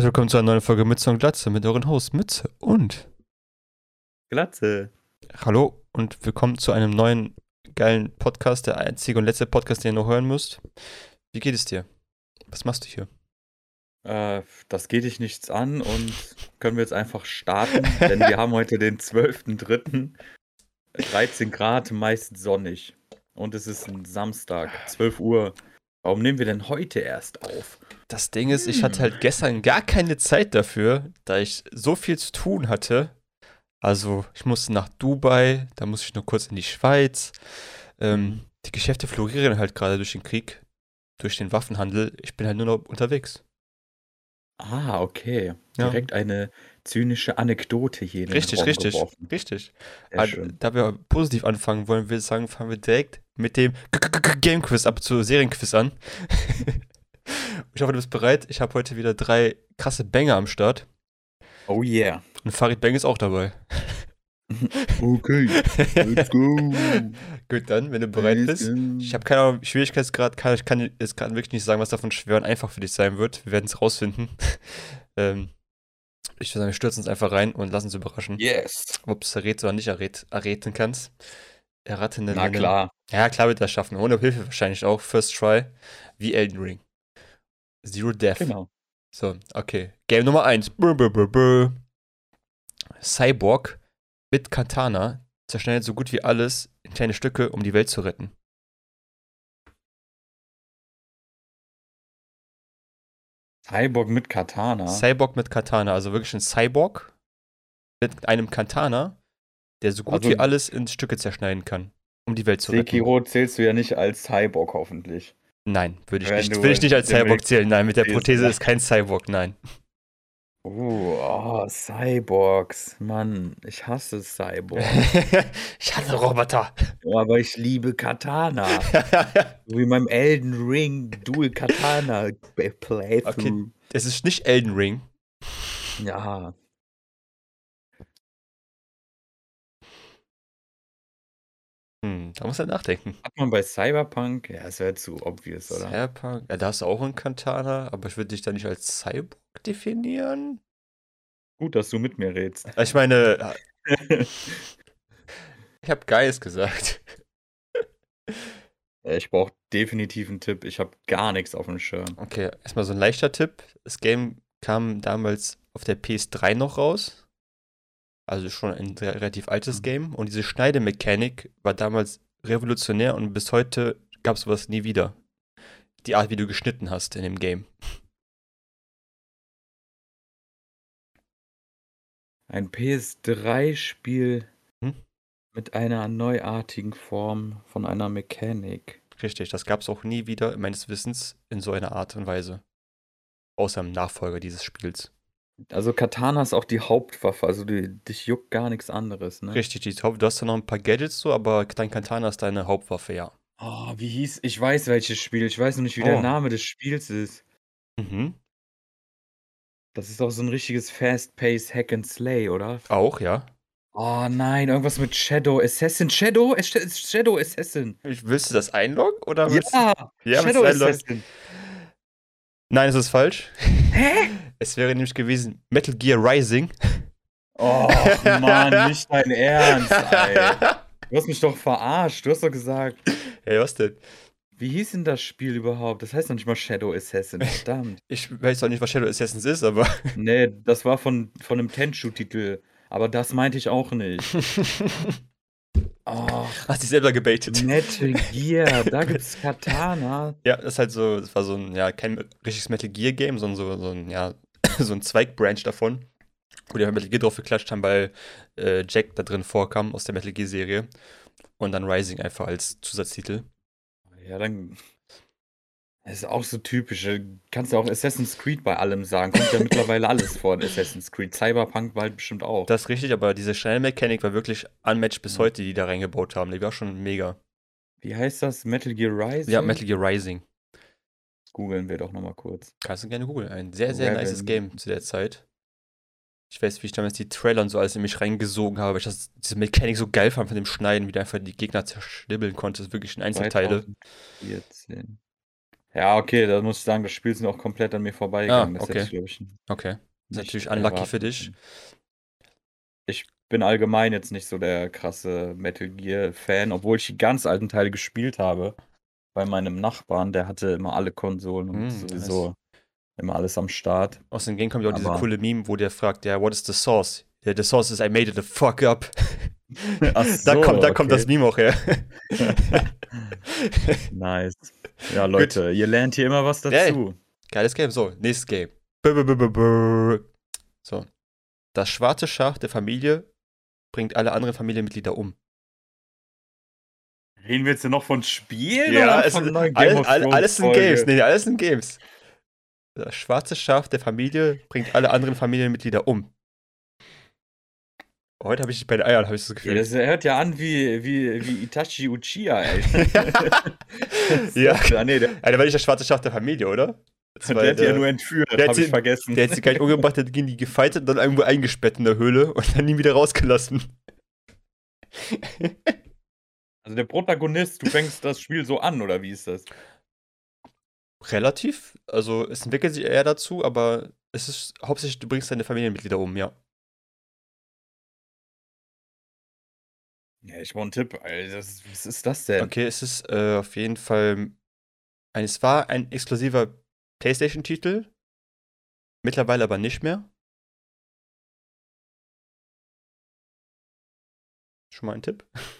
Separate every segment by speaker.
Speaker 1: herzlich willkommen zu einer neuen Folge Mütze und Glatze mit euren Host Mütze und
Speaker 2: Glatze.
Speaker 1: Hallo und willkommen zu einem neuen geilen Podcast, der einzige und letzte Podcast, den ihr noch hören müsst. Wie geht es dir? Was machst du hier?
Speaker 2: Äh, das geht dich nichts an und können wir jetzt einfach starten, denn wir haben heute den 12.03. 13 Grad, meist sonnig. Und es ist ein Samstag, 12 Uhr. Warum nehmen wir denn heute erst auf?
Speaker 1: Das Ding ist, ich hatte halt gestern gar keine Zeit dafür, da ich so viel zu tun hatte. Also, ich musste nach Dubai, da musste ich nur kurz in die Schweiz. Ähm, die Geschäfte florieren halt gerade durch den Krieg, durch den Waffenhandel. Ich bin halt nur noch unterwegs.
Speaker 2: Ah, okay.
Speaker 1: Ja.
Speaker 2: Direkt eine zynische Anekdote hier in den
Speaker 1: Richtig,
Speaker 2: Raum
Speaker 1: richtig,
Speaker 2: geworfen.
Speaker 1: richtig.
Speaker 2: Schön.
Speaker 1: Da wir positiv anfangen wollen, würde ich sagen, fangen wir direkt mit dem Game Quiz ab zu Serienquiz an. ich hoffe, du bist bereit. Ich habe heute wieder drei krasse Banger am Start.
Speaker 2: Oh yeah.
Speaker 1: Und Farid Bang ist auch dabei.
Speaker 2: Okay, let's go.
Speaker 1: Gut, dann, wenn du bereit bist. Ich habe keine Ahnung, Schwierigkeitsgrad, kann, ich kann jetzt gerade wirklich nicht sagen, was davon schwer und einfach für dich sein wird. Wir werden es rausfinden. ähm, ich würde sagen, wir stürzen uns einfach rein und lassen uns überraschen,
Speaker 2: Yes.
Speaker 1: ob es errät oder nicht errät, erräten kannst. Erraten
Speaker 2: Na klar.
Speaker 1: Ja, klar wird er schaffen. Ohne Hilfe wahrscheinlich auch. First Try. Wie Elden Ring. Zero Death.
Speaker 2: Genau.
Speaker 1: So, okay. Game Nummer 1. Cyborg mit Katana zerschneidet so gut wie alles in kleine Stücke, um die Welt zu retten.
Speaker 2: Cyborg mit Katana.
Speaker 1: Cyborg mit Katana, also wirklich ein Cyborg mit einem Katana, der so gut
Speaker 2: Also-
Speaker 1: wie alles in Stücke zerschneiden kann, um die Welt zu retten.
Speaker 2: Sekiro zählst du ja nicht als Cyborg hoffentlich.
Speaker 1: Nein, würde ich
Speaker 2: Wenn
Speaker 1: nicht,
Speaker 2: du
Speaker 1: will ich nicht als Cyborg zählen. Nein, mit der Prothese ist kein Cyborg, nein.
Speaker 2: Oh, oh, Cyborgs. Mann, ich hasse Cyborg.
Speaker 1: ich hasse Roboter.
Speaker 2: Aber ich liebe Katana. Wie in meinem Elden Ring Dual Katana Playthrough.
Speaker 1: Okay. es ist nicht Elden Ring.
Speaker 2: Ja.
Speaker 1: Hm, da muss er nachdenken.
Speaker 2: Hat man bei Cyberpunk? Ja, das wäre zu obvious, oder?
Speaker 1: Cyberpunk, ja, da hast du auch einen Katana, aber ich würde dich da nicht als Cyborg definieren.
Speaker 2: Gut, dass du mit mir redst.
Speaker 1: Also Ich meine, ich habe Geist gesagt.
Speaker 2: Ich brauche definitiv einen Tipp. Ich habe gar nichts auf dem Schirm.
Speaker 1: Okay, erstmal so ein leichter Tipp. Das Game kam damals auf der PS3 noch raus. Also schon ein re- relativ altes
Speaker 2: Mhm.
Speaker 1: Game. Und diese Schneidemechanik war damals revolutionär und bis heute gab es sowas nie wieder. Die Art, wie du geschnitten hast in dem Game.
Speaker 2: Ein PS3-Spiel
Speaker 1: Hm?
Speaker 2: mit einer neuartigen Form von einer Mechanik.
Speaker 1: Richtig, das gab es auch nie wieder, meines Wissens, in so einer Art und Weise. Außer im Nachfolger dieses Spiels.
Speaker 2: Also Katana ist auch die Hauptwaffe, also die, dich juckt gar nichts anderes, ne?
Speaker 1: Richtig, die Haupt- du hast da noch ein paar Gadgets so, aber dein Katana ist deine Hauptwaffe, ja.
Speaker 2: Oh, wie hieß, ich weiß welches Spiel, ich weiß noch nicht, wie
Speaker 1: Oh.
Speaker 2: der Name des Spiels ist.
Speaker 1: Mhm.
Speaker 2: Das ist auch so ein richtiges Fast-Pace Hack and Slay, oder?
Speaker 1: Auch, ja.
Speaker 2: Oh nein, irgendwas mit Shadow Assassin. Shadow? Shadow Assassin.
Speaker 1: Ich- Willst du das einloggen oder
Speaker 2: Ja,
Speaker 1: Ja,
Speaker 2: Shadow? Assassin.
Speaker 1: Nein, es ist falsch.
Speaker 2: Hä?
Speaker 1: Es wäre nämlich gewesen Metal Gear Rising.
Speaker 2: Oh Mann, nicht dein Ernst, ey. Du hast mich doch verarscht. Du hast doch gesagt,
Speaker 1: Hey, was denn?
Speaker 2: wie hieß denn das Spiel überhaupt? Das heißt noch nicht mal Shadow Assassin, verdammt.
Speaker 1: Ich weiß auch nicht, was Shadow Assassins ist, aber.
Speaker 2: Nee, das war von, von einem Tenchu-Titel. Aber das meinte ich auch nicht. Oh,
Speaker 1: Hast dich selber gebaitet.
Speaker 2: Metal Gear, da gibt's Katana.
Speaker 1: Ja, das ist halt so, das war so ein, ja, kein richtiges Metal Gear Game, sondern so, so ein, ja, so ein Zweigbranch davon. Wo die halt Metal Gear drauf geklatscht haben, weil äh, Jack da drin vorkam aus der Metal Gear Serie. Und dann Rising einfach als Zusatztitel.
Speaker 2: Ja, dann. Das ist auch so typisch. Kannst du auch Assassin's Creed bei allem sagen. Kommt ja mittlerweile alles vor in Assassin's Creed. Cyberpunk bald bestimmt auch.
Speaker 1: Das ist richtig, aber diese Schnellmechanik war wirklich unmatched bis
Speaker 2: Mhm.
Speaker 1: heute, die die da reingebaut haben. Die war schon mega.
Speaker 2: Wie heißt das? Metal Gear Rising?
Speaker 1: Ja, Metal Gear Rising.
Speaker 2: Googeln wir doch nochmal kurz.
Speaker 1: Kannst du gerne googeln. Ein sehr, sehr
Speaker 2: Rebel.
Speaker 1: nices Game zu der Zeit. Ich weiß, wie ich damals die Trailer und so alles in mich reingesogen habe, weil ich das, diese Mechanik so geil fand von dem Schneiden, wie du einfach die Gegner zerschnibbeln konntest. Wirklich in Einzelteile.
Speaker 2: 2014. Ja, okay, da muss ich sagen, das Spiel ist auch komplett an mir vorbeigegangen.
Speaker 1: Ah,
Speaker 2: Das hätte
Speaker 1: okay.
Speaker 2: ich, ich,
Speaker 1: Okay. Das ist natürlich unlucky
Speaker 2: erwarten
Speaker 1: für dich.
Speaker 2: Ich bin allgemein jetzt nicht so der krasse Metal Gear-Fan, obwohl ich die ganz alten Teile gespielt habe. Bei meinem Nachbarn, der hatte immer alle Konsolen und
Speaker 1: Mm,
Speaker 2: sowieso immer alles am Start.
Speaker 1: Aus dem Game kommt ja auch diese coole Meme, wo der fragt, ja, what is the source? Ja, the source is I made it the fuck up.
Speaker 2: Ach
Speaker 1: da
Speaker 2: so,
Speaker 1: kommt, da kommt das
Speaker 2: okay.
Speaker 1: Meme auch her.
Speaker 2: Nice. Ja, Leute, ihr lernt hier immer was dazu.
Speaker 1: Geiles Game. So, nächstes Game. So. Das schwarze Schaf der Familie bringt alle anderen Familienmitglieder um.
Speaker 2: Reden wir jetzt noch von Spielen
Speaker 1: Ja,
Speaker 2: oder von neuen Game
Speaker 1: alles,
Speaker 2: of
Speaker 1: alles, sind? Games. Nee, alles sind Games. Das schwarze Schaf der Familie bringt alle anderen Familienmitglieder um. Heute habe ich dich bei den Eiern, habe ich das
Speaker 2: Ja,
Speaker 1: Gefühl.
Speaker 2: das hört ja an wie, wie, wie Itachi Uchiha, ey.
Speaker 1: ja.
Speaker 2: Ah, nee, der,
Speaker 1: Ja, der war nicht das schwarze Schaf der Familie, oder? Das
Speaker 2: der hat die ja nur entführt,
Speaker 1: der hat
Speaker 2: hab ich
Speaker 1: sie-
Speaker 2: vergessen.
Speaker 1: Der hat sie gar nicht umgebracht, der hat gegen die gefightet und dann irgendwo eingesperrt in der Höhle und dann nie wieder rausgelassen.
Speaker 2: Also der Protagonist, du fängst das Spiel so an, oder wie ist das?
Speaker 1: Relativ. Also es entwickelt sich eher dazu, aber es ist hauptsächlich, du bringst deine Familienmitglieder um, ja.
Speaker 2: Ja, ich brauche einen Tipp. Alter. Das, was ist das denn?
Speaker 1: Okay, es ist äh, auf jeden Fall. Ein, es war ein exklusiver PlayStation-Titel. Mittlerweile aber nicht mehr. Schon mal ein Tipp?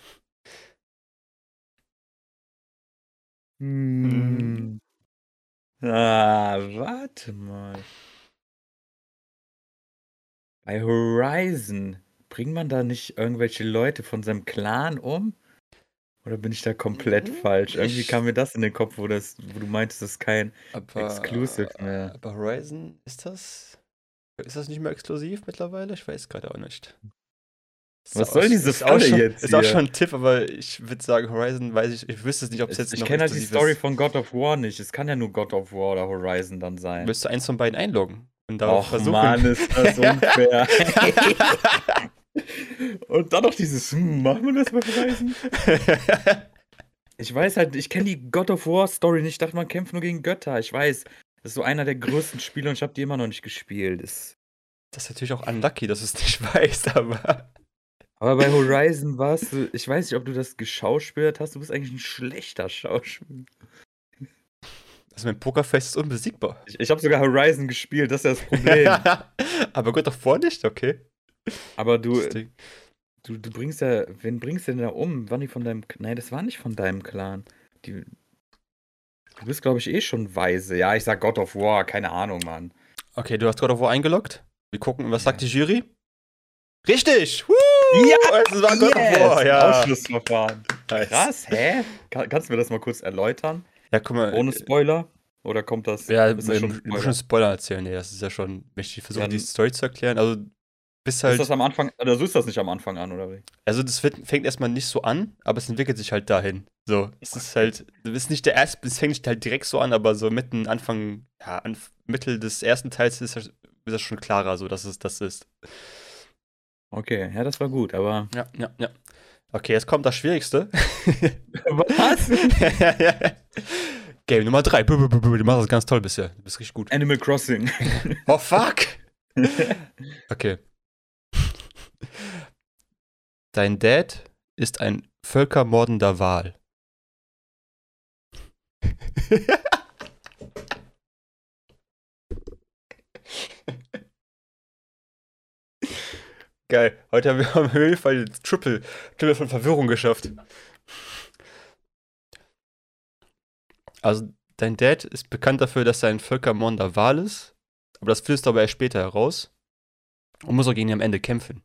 Speaker 2: Hm. Ah, warte mal. Bei Horizon, bringt man da nicht irgendwelche Leute von seinem Clan um? Oder bin ich da komplett
Speaker 1: Mhm,
Speaker 2: falsch? Irgendwie
Speaker 1: ich-
Speaker 2: kam mir das in den Kopf, wo, das, wo du meintest, das ist kein.
Speaker 1: Aber,
Speaker 2: Exclusive mehr.
Speaker 1: Aber Horizon, ist das. Ist das nicht mehr exklusiv mittlerweile? Ich weiß gerade auch nicht.
Speaker 2: Was soll diese Falle
Speaker 1: schon,
Speaker 2: jetzt
Speaker 1: Ist auch
Speaker 2: hier?
Speaker 1: schon ein Tipp, aber ich würde sagen, Horizon weiß ich, ich wüsste es nicht, ob es jetzt
Speaker 2: Ich
Speaker 1: noch
Speaker 2: kenne halt die Story
Speaker 1: ist.
Speaker 2: von God of War nicht. Es kann ja nur God of War oder Horizon dann sein.
Speaker 1: Du eins von beiden einloggen? Und darauf
Speaker 2: Och
Speaker 1: versuchen.
Speaker 2: Mann, ist das unfair. Und dann noch dieses, hm, machen wir das bei Horizon? Ich weiß halt, ich kenne die God of War Story nicht. Ich dachte, man kämpft nur gegen Götter. Ich weiß, das ist so einer der größten Spiele und ich habe die immer noch nicht gespielt. Das
Speaker 1: das ist natürlich auch unlucky, dass du es nicht weißt, aber.
Speaker 2: Aber bei Horizon warst du, ich weiß nicht, ob du das geschauspielert hast. Du bist eigentlich ein schlechter Schauspieler.
Speaker 1: Also mein Pokerface ist unbesiegbar.
Speaker 2: Ich, ich habe sogar Horizon gespielt, das ist ja das Problem.
Speaker 1: aber Gott doch vor nicht, okay.
Speaker 2: Aber du, du, du bringst ja, wen bringst du denn da um? Waren die von deinem, nein, das war nicht von deinem Clan. Die, du bist, glaube ich, eh schon weise. Ja, ich sag God of War, keine Ahnung, Mann.
Speaker 1: Okay, du hast God of War eingeloggt. Wir gucken, was sagt die Jury? Richtig! Woo!
Speaker 2: Ja,
Speaker 1: Es war God of War, ja.
Speaker 2: Ausschlussverfahren. Krass, hä? Kann, kannst du mir das mal kurz erläutern?
Speaker 1: Ja, guck mal.
Speaker 2: Ohne Spoiler? Oder kommt das?
Speaker 1: Ja,
Speaker 2: ist das schon Spoiler?
Speaker 1: schon Spoiler erzählen. Nee, das ist ja schon. Wenn ich versuche,
Speaker 2: Dann-
Speaker 1: die Story zu erklären. Also, bis
Speaker 2: Ist
Speaker 1: halt.
Speaker 2: das am Anfang, oder so ist das nicht am Anfang an, oder wie?
Speaker 1: Also, das wird, fängt erstmal nicht so an, aber es entwickelt sich halt dahin. So, es ist halt. Du bist nicht der erste, es fängt nicht halt direkt so an, aber so mitten, Anfang, ja, an, Mittel des ersten Teils ist das, ist das schon klarer, so, dass es das ist.
Speaker 2: Okay, ja, das war gut, aber.
Speaker 1: Ja, ja, ja. Okay, jetzt kommt das Schwierigste.
Speaker 2: Was?
Speaker 1: Game Nummer 3. Du machst das ganz toll bisher. Du bist richtig gut.
Speaker 2: Animal Crossing.
Speaker 1: Oh, fuck! Okay. Dein Dad ist ein völkermordender Wal. Geil. Heute haben wir am Höhlfall Triple, Triple von Verwirrung geschafft. Also, dein Dad ist bekannt dafür, dass er ein völkermordender Wal ist. Aber das findest du aber erst später heraus. Und muss auch gegen ihn am Ende kämpfen.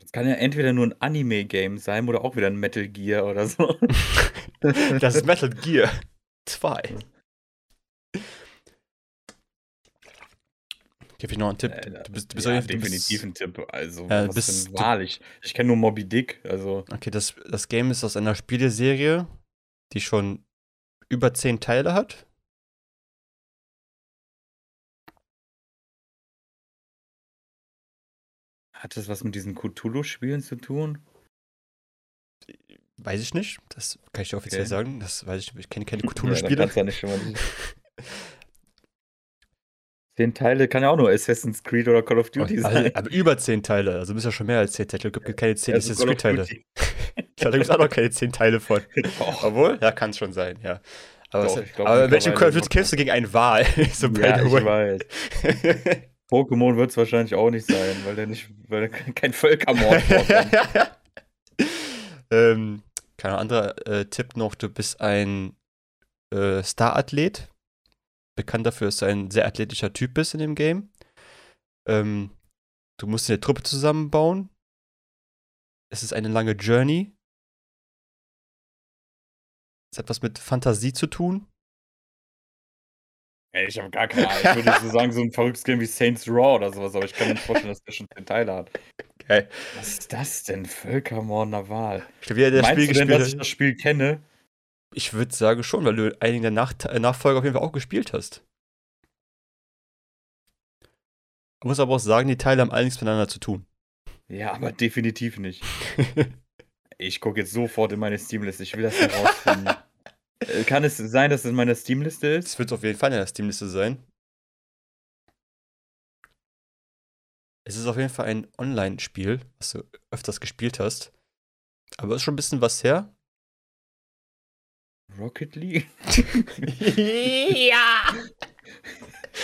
Speaker 2: Das kann ja entweder nur ein Anime-Game sein oder auch wieder ein Metal Gear oder so.
Speaker 1: Das ist Metal Gear 2. Gib ich noch einen Tipp.
Speaker 2: Äh,
Speaker 1: Du bist, du bist
Speaker 2: ja, definitiv ein Tipp. Also,
Speaker 1: Ja,
Speaker 2: was denn wahrlich? Ich kenne nur Moby Dick, also.
Speaker 1: Okay, das, das Game ist aus einer Spieleserie, die schon über zehn Teile hat.
Speaker 2: Hat das was mit diesen Cthulhu-Spielen zu tun?
Speaker 1: Weiß ich nicht. Das kann ich dir offiziell
Speaker 2: Okay.
Speaker 1: sagen. Das weiß ich nicht. Ich kenne keine Cthulhu-Spiele.
Speaker 2: ja nicht schon mal nicht. Zehn Teile kann ja auch nur Assassin's Creed oder Call of Duty
Speaker 1: also,
Speaker 2: sein.
Speaker 1: aber über zehn Teile. Also müssen ja schon mehr als zehn Teile. Es gibt keine zehn
Speaker 2: Ja, so
Speaker 1: Assassin's
Speaker 2: Call of
Speaker 1: Creed-Teile. Da gibt es auch noch keine zehn Teile von.
Speaker 2: Doch.
Speaker 1: Obwohl? Ja, kann es schon sein, ja. Aber,
Speaker 2: Doch, glaub,
Speaker 1: aber in welchem Call of Duty kämpfst du gegen einen Wal? so
Speaker 2: Ja, ich weiß. Pokémon wird es wahrscheinlich auch nicht sein, weil der nicht, weil der kein Völkermord vorkommt.
Speaker 1: ähm, kein anderer äh, Tipp noch, du bist ein äh, Star-Athlet. Bekannt dafür, dass du ein sehr athletischer Typ bist in dem Game. Ähm, du musst eine Truppe zusammenbauen. Es ist eine lange Journey. Es hat was mit Fantasie zu tun.
Speaker 2: Ey, ich habe gar keine Ahnung. Ich würde so sagen, so ein verrücktes Game wie Saints Raw oder sowas, aber ich kann mir nicht vorstellen, dass der schon zehn Teile hat.
Speaker 1: Geil.
Speaker 2: Was ist das denn? Völkermordender Wahl.
Speaker 1: Ich glaube, jeder, der das
Speaker 2: Meinst
Speaker 1: Spiel
Speaker 2: du denn,
Speaker 1: gespielt
Speaker 2: dass ich das Spiel kenne?
Speaker 1: Ich würde sagen schon, weil du einige der Nach äh, Nachfolger auf jeden Fall auch gespielt hast. Man muss aber auch sagen, die Teile haben alle nichts miteinander zu tun.
Speaker 2: Ja, aber definitiv nicht. Ich gucke jetzt sofort in meine Steamliste. Ich will das herausfinden. Äh, Kann es sein, dass es in meiner Steamliste ist?
Speaker 1: Es wird auf jeden Fall in der Steamliste sein. Es ist auf jeden Fall ein Online-Spiel, was du öfters gespielt hast. Aber ist schon ein bisschen was her.
Speaker 2: Rocket League?
Speaker 1: ja!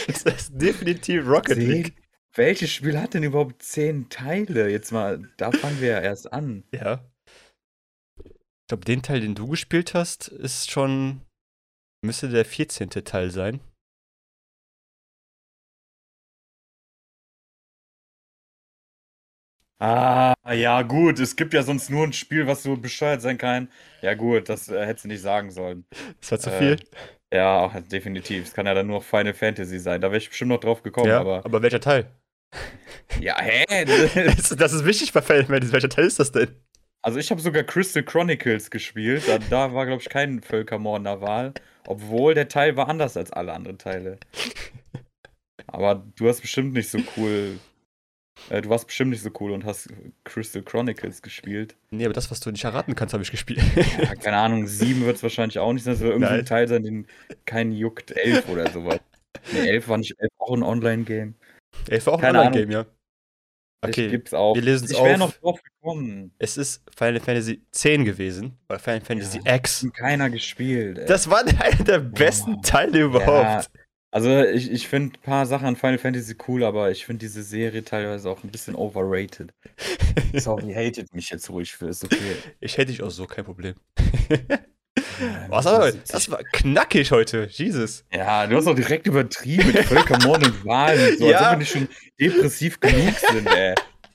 Speaker 1: Es ist definitiv Rocket
Speaker 2: Zehn?
Speaker 1: League.
Speaker 2: Welches Spiel hat denn überhaupt zehn Teile? Jetzt mal, da fangen wir ja erst an.
Speaker 1: Ja. Ich glaube, den Teil, den du gespielt hast, ist schon. Müsste der 14. Teil sein.
Speaker 2: Ah, ja, gut. Es gibt ja sonst nur ein Spiel, was so bescheuert sein kann. Ja, gut, das äh, hättest du nicht sagen sollen.
Speaker 1: Das war zu
Speaker 2: Äh,
Speaker 1: viel.
Speaker 2: Ja, definitiv. Es kann ja dann nur Final Fantasy sein. Da wäre ich bestimmt noch drauf gekommen,
Speaker 1: ja,
Speaker 2: aber.
Speaker 1: aber welcher Teil?
Speaker 2: Ja, hä?
Speaker 1: Das, das ist wichtig bei Final Fantasy. Welcher Teil ist das denn?
Speaker 2: Also ich habe sogar Crystal Chronicles gespielt. Da, da war, glaube ich, kein Völkermordender Wahl. Obwohl der Teil war anders als alle anderen Teile. Aber du hast bestimmt nicht so cool. Äh, du warst bestimmt nicht so cool und hast Crystal Chronicles gespielt.
Speaker 1: Nee, aber das, was du nicht erraten kannst, habe ich gespielt.
Speaker 2: Ja, keine Ahnung, sieben wird es wahrscheinlich auch nicht sein. Es wird irgendein
Speaker 1: Nein.
Speaker 2: Teil sein, den keinen juckt. Elf oder sowas. Nee, elf war nicht elf auch ein Online-Game.
Speaker 1: Ey, war auch ein Online-Game, ja.
Speaker 2: Okay. Gibt's auch.
Speaker 1: wir lösen's
Speaker 2: ich wäre
Speaker 1: auf.
Speaker 2: noch drauf gekommen.
Speaker 1: es ist Final Fantasy 10 gewesen, bei Final Fantasy
Speaker 2: Ja.
Speaker 1: X.
Speaker 2: Hat keiner gespielt. Ey.
Speaker 1: Das war einer der besten Teile überhaupt.
Speaker 2: Also ich, ich finde ein paar Sachen an Final Fantasy cool, aber ich finde diese Serie teilweise auch ein bisschen overrated. Sorry, hatet mich jetzt ruhig für, ist okay.
Speaker 1: Ich hätte dich auch so, kein Problem. Was aber,
Speaker 2: 70.
Speaker 1: das war knackig heute, Jesus.
Speaker 2: Ja, du hast auch direkt übertrieben mit Völkermord und Wahlen und so,
Speaker 1: Ja.
Speaker 2: als ob wir nicht schon depressiv genug sind, ey.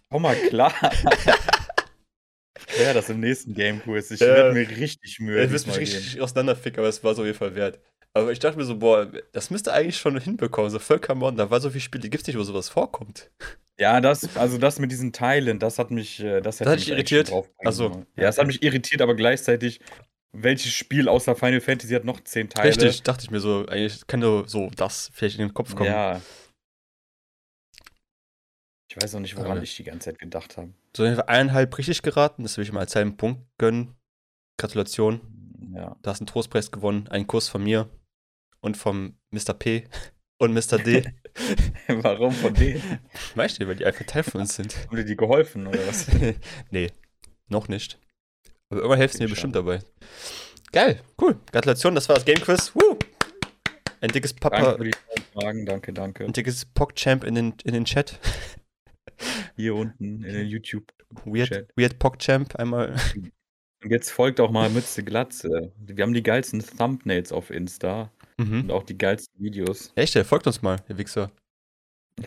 Speaker 2: Komm mal klar. Ja, das im nächsten Game-Quiz. Ich
Speaker 1: Ja.
Speaker 2: werde mir richtig Mühe
Speaker 1: Du wirst mich richtig auseinanderficken, aber es war so auf jeden Fall wert. Aber ich dachte mir so, boah, das müsste eigentlich schon hinbekommen. So Völkermord, da war so viele Spiele, gibt es nicht, wo sowas vorkommt.
Speaker 2: Ja, das, also das mit diesen Teilen, das hat mich, äh, das
Speaker 1: hat
Speaker 2: mich
Speaker 1: dich
Speaker 2: eigentlich
Speaker 1: irritiert?
Speaker 2: schon draufbringen
Speaker 1: Ach so.
Speaker 2: sollen. Ja, es hat mich irritiert, aber gleichzeitig, welches Spiel außer Final Fantasy hat noch zehn Teile?
Speaker 1: Richtig, dachte ich mir so, eigentlich kann nur so das vielleicht in den Kopf kommen.
Speaker 2: Ja. Ich weiß auch nicht, woran
Speaker 1: Aber-
Speaker 2: ich die ganze Zeit gedacht habe.
Speaker 1: So eineinhalb richtig geraten, das will ich mal als halben Punkt gönnen. Gratulation,
Speaker 2: Ja.
Speaker 1: du hast einen Trostpreis gewonnen, einen Kurs von mir und vom Mr. P und Mr. D.
Speaker 2: Warum von denen?
Speaker 1: weißt du, weil die einfach Teil von uns sind.
Speaker 2: Haben dir die geholfen oder was?
Speaker 1: nee, noch nicht. Aber irgendwann helfen sie mir bestimmt dabei. Geil, cool. Gratulation, das war das Game Quiz. Woo! Ein dickes
Speaker 2: Danke
Speaker 1: Papa,
Speaker 2: tollen Fragen, danke, danke.
Speaker 1: ein dickes PogChamp in den, in den Chat.
Speaker 2: Hier unten in den YouTube.
Speaker 1: Weird,
Speaker 2: Chat.
Speaker 1: Weird PogChamp einmal.
Speaker 2: Und jetzt folgt auch mal Mütze Glatze. Wir haben die geilsten Thumbnails auf Insta
Speaker 1: Mhm.
Speaker 2: und auch die geilsten Videos.
Speaker 1: Echt, der folgt uns mal, ihr Wichser.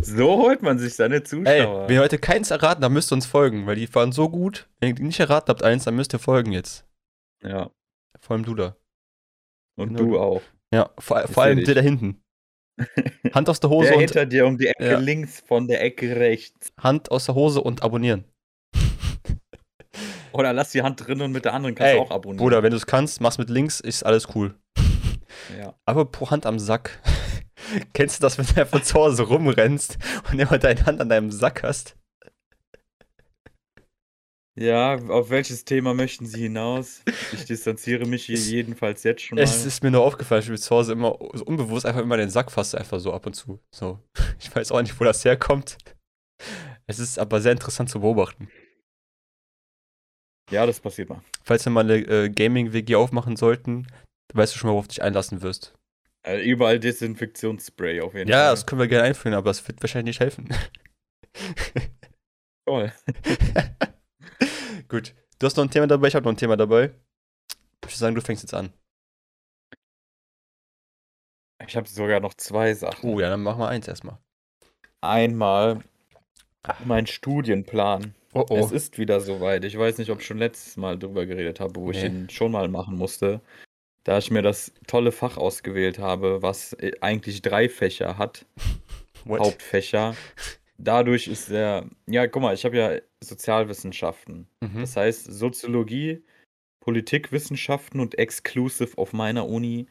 Speaker 2: So holt man sich seine
Speaker 1: Ey,
Speaker 2: Zuschauer.
Speaker 1: wenn ihr heute keins erraten, dann müsst ihr uns folgen, weil die waren so gut. Wenn ihr nicht erraten habt, eins, dann müsst ihr folgen jetzt.
Speaker 2: ja,
Speaker 1: Vor allem du da.
Speaker 2: und
Speaker 1: Genau.
Speaker 2: du auch.
Speaker 1: Ja, vor, vor allem der da hinten. Hand aus der Hose
Speaker 2: Der
Speaker 1: und
Speaker 2: hinter dir um die Ecke
Speaker 1: Ja.
Speaker 2: links von der Ecke rechts.
Speaker 1: Hand aus der Hose und abonnieren.
Speaker 2: Oder lass die Hand drin und mit der anderen kannst
Speaker 1: Ey,
Speaker 2: du auch abonnieren.
Speaker 1: Bruder, wenn du es kannst, mach's mit links, ist alles cool.
Speaker 2: Ja.
Speaker 1: Aber pro Hand am Sack. Kennst du das, wenn du einfach zu Hause rumrennst und immer deine Hand an deinem Sack hast?
Speaker 2: Ja, auf welches Thema möchten Sie hinaus? Ich distanziere mich hier jedenfalls jetzt schon mal.
Speaker 1: Es ist mir nur aufgefallen, ich bin zu Hause immer so unbewusst einfach immer den Sack fasse, einfach so ab und zu. So. Ich weiß auch nicht, wo das herkommt. Es ist aber sehr interessant zu beobachten.
Speaker 2: Ja, das passiert mal.
Speaker 1: Falls wir mal eine äh, Gaming-WG aufmachen sollten, weißt du schon mal, worauf du dich einlassen wirst.
Speaker 2: Äh, überall Desinfektionsspray auf jeden
Speaker 1: Ja,
Speaker 2: Fall.
Speaker 1: das können wir gerne einführen, aber es wird wahrscheinlich nicht helfen.
Speaker 2: toll.
Speaker 1: Gut. Du hast noch ein Thema dabei, ich habe noch ein Thema dabei. Ich würde sagen, du fängst jetzt an.
Speaker 2: Ich habe sogar noch zwei Sachen.
Speaker 1: Oh ja, dann machen wir eins erstmal.
Speaker 2: Einmal
Speaker 1: Ah.
Speaker 2: mein Studienplan.
Speaker 1: Oh oh.
Speaker 2: Es ist wieder soweit. Ich weiß nicht, ob ich schon letztes Mal drüber geredet habe, wo ich
Speaker 1: Nee.
Speaker 2: ihn schon mal machen musste. Da ich mir das tolle Fach ausgewählt habe, was äh, eigentlich drei Fächer hat,
Speaker 1: What?
Speaker 2: Hauptfächer. Dadurch ist der, ja, guck mal, ich habe ja Sozialwissenschaften.
Speaker 1: Mhm.
Speaker 2: Das heißt Soziologie, Politikwissenschaften und exclusive auf meiner Uni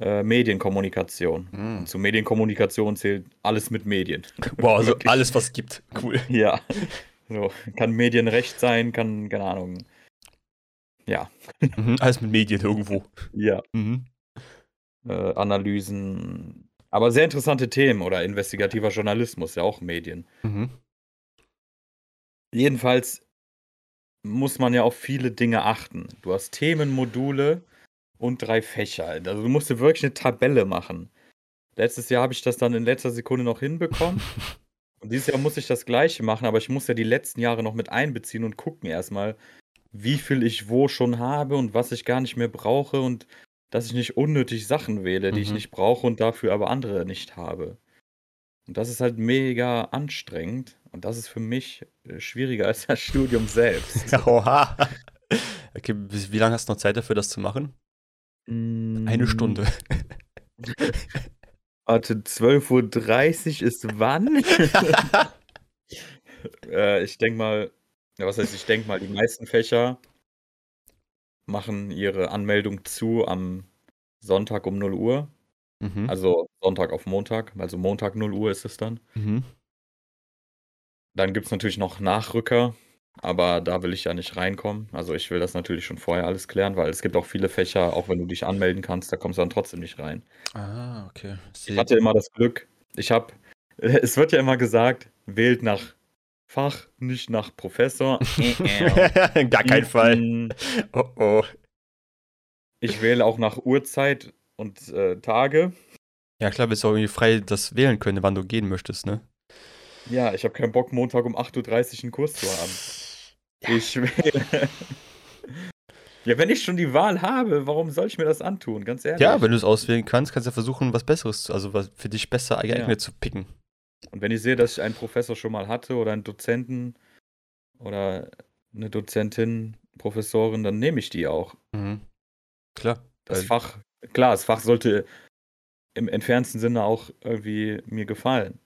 Speaker 2: äh, Medienkommunikation.
Speaker 1: Mm.
Speaker 2: Und zu Medienkommunikation zählt alles mit Medien.
Speaker 1: Wow, also alles, was es gibt. Cool.
Speaker 2: Ja. So, kann Medienrecht sein, kann, keine Ahnung. Ja.
Speaker 1: Mhm. Alles mit Medien irgendwo.
Speaker 2: Ja.
Speaker 1: Mhm.
Speaker 2: Äh, Analysen. Aber sehr interessante Themen oder investigativer Journalismus, ja auch Medien.
Speaker 1: Mhm.
Speaker 2: Jedenfalls muss man ja auf viele Dinge achten. Du hast Themenmodule und drei Fächer. Also du musst dir wirklich eine Tabelle machen. Letztes Jahr habe ich das dann in letzter Sekunde noch hinbekommen. Und dieses Jahr muss ich das gleiche machen, aber ich muss ja die letzten Jahre noch mit einbeziehen und gucken erstmal, wie viel ich wo schon habe und was ich gar nicht mehr brauche und dass ich nicht unnötig Sachen wähle, die ich
Speaker 1: Mhm.
Speaker 2: nicht brauche und dafür aber andere nicht habe. Und das ist halt mega anstrengend und das ist für mich äh, schwieriger als das Studium selbst.
Speaker 1: Oha. Okay, wie, wie lange hast du noch Zeit dafür, das zu machen? Eine
Speaker 2: Mm,
Speaker 1: Stunde.
Speaker 2: Warte, 12.30 Uhr ist wann? äh, ich denke mal, ja, was heißt, ich denke mal, die meisten Fächer machen ihre Anmeldung zu am Sonntag um 0 Uhr.
Speaker 1: Mhm.
Speaker 2: Also Sonntag auf Montag, also Montag 0 Uhr ist es dann.
Speaker 1: Mhm.
Speaker 2: Dann gibt es natürlich noch Nachrücker, aber da will ich ja nicht reinkommen. Also ich will das natürlich schon vorher alles klären, weil es gibt auch viele Fächer, auch wenn du dich anmelden kannst, da kommst du dann trotzdem nicht rein.
Speaker 1: Ah, okay.
Speaker 2: Ich hatte immer das Glück, ich habe, es wird ja immer gesagt, wählt nach Fach, nicht nach Professor.
Speaker 1: Gar kein Fall.
Speaker 2: Mm,
Speaker 1: Oh oh.
Speaker 2: Ich wähle auch nach Uhrzeit und äh, Tage.
Speaker 1: Ja, klar, willst du auch irgendwie frei das wählen können, wann du gehen möchtest, ne?
Speaker 2: Ja, ich habe keinen Bock, Montag um 8.30 Uhr einen Kurs zu haben.
Speaker 1: Ja.
Speaker 2: Ich wähle. ja, wenn ich schon die Wahl habe, warum soll ich mir das antun? Ganz ehrlich.
Speaker 1: Ja, wenn du es auswählen kannst, kannst du ja versuchen, was Besseres, also was für dich besser geeignet
Speaker 2: Ja.
Speaker 1: zu picken.
Speaker 2: Und wenn ich sehe, dass ich einen Professor schon mal hatte oder einen Dozenten oder eine Dozentin, Professorin, dann nehme ich die auch.
Speaker 1: Mhm. Klar.
Speaker 2: Das Fach, klar, das Fach sollte im entferntesten Sinne auch irgendwie mir gefallen.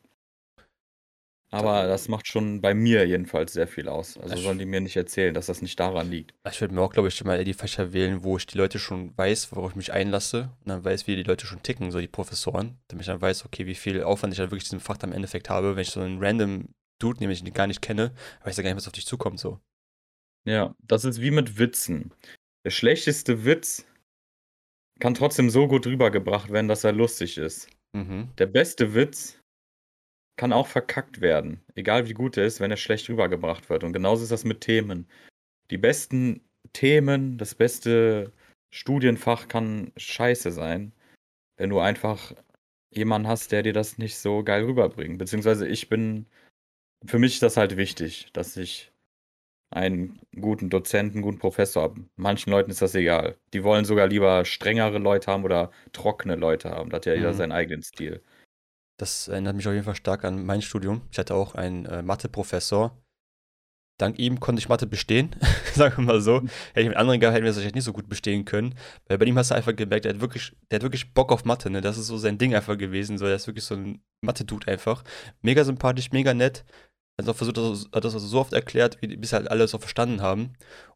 Speaker 2: Aber
Speaker 1: Da-
Speaker 2: das macht schon bei mir jedenfalls sehr viel aus. Also sollen die mir nicht erzählen, dass das nicht daran liegt.
Speaker 1: Ich würde mir auch, glaube ich, mal die Fächer wählen, wo ich die Leute schon weiß, worauf ich mich einlasse und dann weiß, wie die Leute schon ticken, so die Professoren, damit ich dann weiß, okay, wie viel Aufwand ich dann wirklich diesem Fach dann im Endeffekt habe. Wenn ich so einen random Dude, den ich gar nicht kenne, weiß ja gar nicht, was auf dich zukommt, so.
Speaker 2: Ja, das ist wie mit Witzen. Der schlechteste Witz kann trotzdem so gut rübergebracht werden, dass er lustig ist.
Speaker 1: Mhm.
Speaker 2: Der beste Witz kann auch verkackt werden, egal wie gut er ist, wenn er schlecht rübergebracht wird. Und genauso ist das mit Themen. Die besten Themen, das beste Studienfach kann scheiße sein, wenn du einfach jemanden hast, der dir das nicht so geil rüberbringt. Beziehungsweise ich bin, für mich ist das halt wichtig, dass ich einen guten Dozenten, einen guten Professor habe. Manchen Leuten ist das egal. Die wollen sogar lieber strengere Leute haben oder trockene Leute haben. Da hat ja jeder
Speaker 1: Mhm.
Speaker 2: seinen eigenen Stil.
Speaker 1: Das erinnert mich auf jeden Fall stark an mein Studium. Ich hatte auch einen äh, Mathe-Professor. Dank ihm konnte ich Mathe bestehen, sagen wir mal so. Hätte ich mit anderen gehabt, hätten wir das wahrscheinlich nicht so gut bestehen können. Weil bei ihm hast du einfach gemerkt, der hat wirklich, der hat wirklich Bock auf Mathe, ne? Das ist so sein Ding einfach gewesen. So, der ist wirklich so ein Mathe-Dude einfach. Mega sympathisch, mega nett. Auch versucht, hat das so oft erklärt, wie, bis halt alle es auch verstanden haben.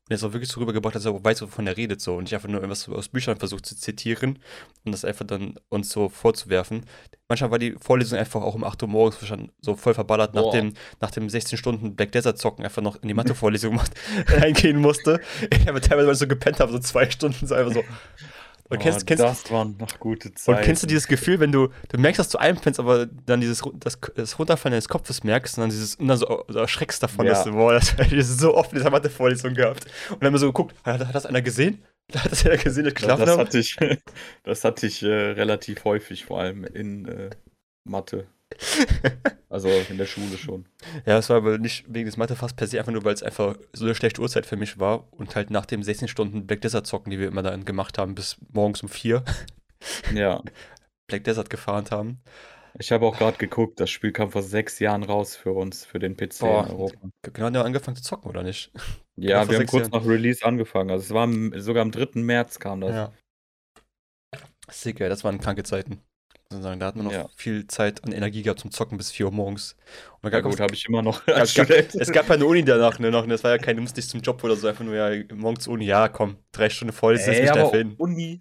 Speaker 1: Und er ist auch wirklich so rübergebracht, dass er auch weiß, wovon er redet. So. Und nicht einfach nur irgendwas aus Büchern versucht zu zitieren und das einfach dann uns so vorzuwerfen. manchmal war die Vorlesung einfach auch um 8 Uhr morgens so voll verballert nach dem, nach dem 16 Stunden Black Desert Zocken einfach noch in die Mathe-Vorlesung reingehen musste. Ich habe teilweise weil ich so gepennt habe, so zwei Stunden so einfach so. Und kennst,
Speaker 2: oh,
Speaker 1: kennst,
Speaker 2: das waren noch gute Zeiten.
Speaker 1: und kennst du dieses Gefühl, wenn du, du merkst, dass du einpennst, aber dann dieses das, das Runterfallen deines Kopfes merkst und dann dieses und dann so, so erschreckst davon,
Speaker 2: Ja.
Speaker 1: dass du, boah, das habe ich so oft in dieser Mathe-Vorlesung gehabt. Und dann haben wir so geguckt, hat, hat das einer gesehen? Hat das einer gesehen, dass ich
Speaker 2: das,
Speaker 1: geschlafen
Speaker 2: das
Speaker 1: habe?
Speaker 2: hatte ich, das hatte ich äh, relativ häufig, vor allem in äh, Mathe. Also in der Schule schon.
Speaker 1: Ja, es war aber nicht wegen des Mathefachs per se, einfach nur, weil es einfach so eine schlechte Uhrzeit für mich war und halt nach dem 16 Stunden Black Desert zocken, die wir immer dann gemacht haben, bis morgens um 4
Speaker 2: Ja.
Speaker 1: Black Desert gefahren haben.
Speaker 2: Ich habe auch gerade geguckt, das Spiel kam vor sechs Jahren raus für uns, für den PC
Speaker 1: Boah.
Speaker 2: in Europa.
Speaker 1: Genau, haben wir angefangen zu zocken, oder nicht?
Speaker 2: Ja,
Speaker 1: vor
Speaker 2: wir haben kurz
Speaker 1: Jahren.
Speaker 2: nach Release angefangen. Also es war sogar am 3. März kam das.
Speaker 1: Ja. Sick, ey, das waren kranke Zeiten. Muss man sagen, da hatten wir noch
Speaker 2: Ja.
Speaker 1: viel Zeit und Energie gehabt zum Zocken bis 4 Uhr morgens. Und
Speaker 2: Ja,
Speaker 1: dann gab
Speaker 2: gut, habe ich immer noch
Speaker 1: es,
Speaker 2: als
Speaker 1: gab,
Speaker 2: Student.
Speaker 1: es gab ja eine Uni danach, ne, noch, ne, das war ja kein, du musst nicht zum Job oder so, einfach nur ja morgens Uni, ja, komm, drei Stunden voll, setz mich da hin.
Speaker 2: Uni,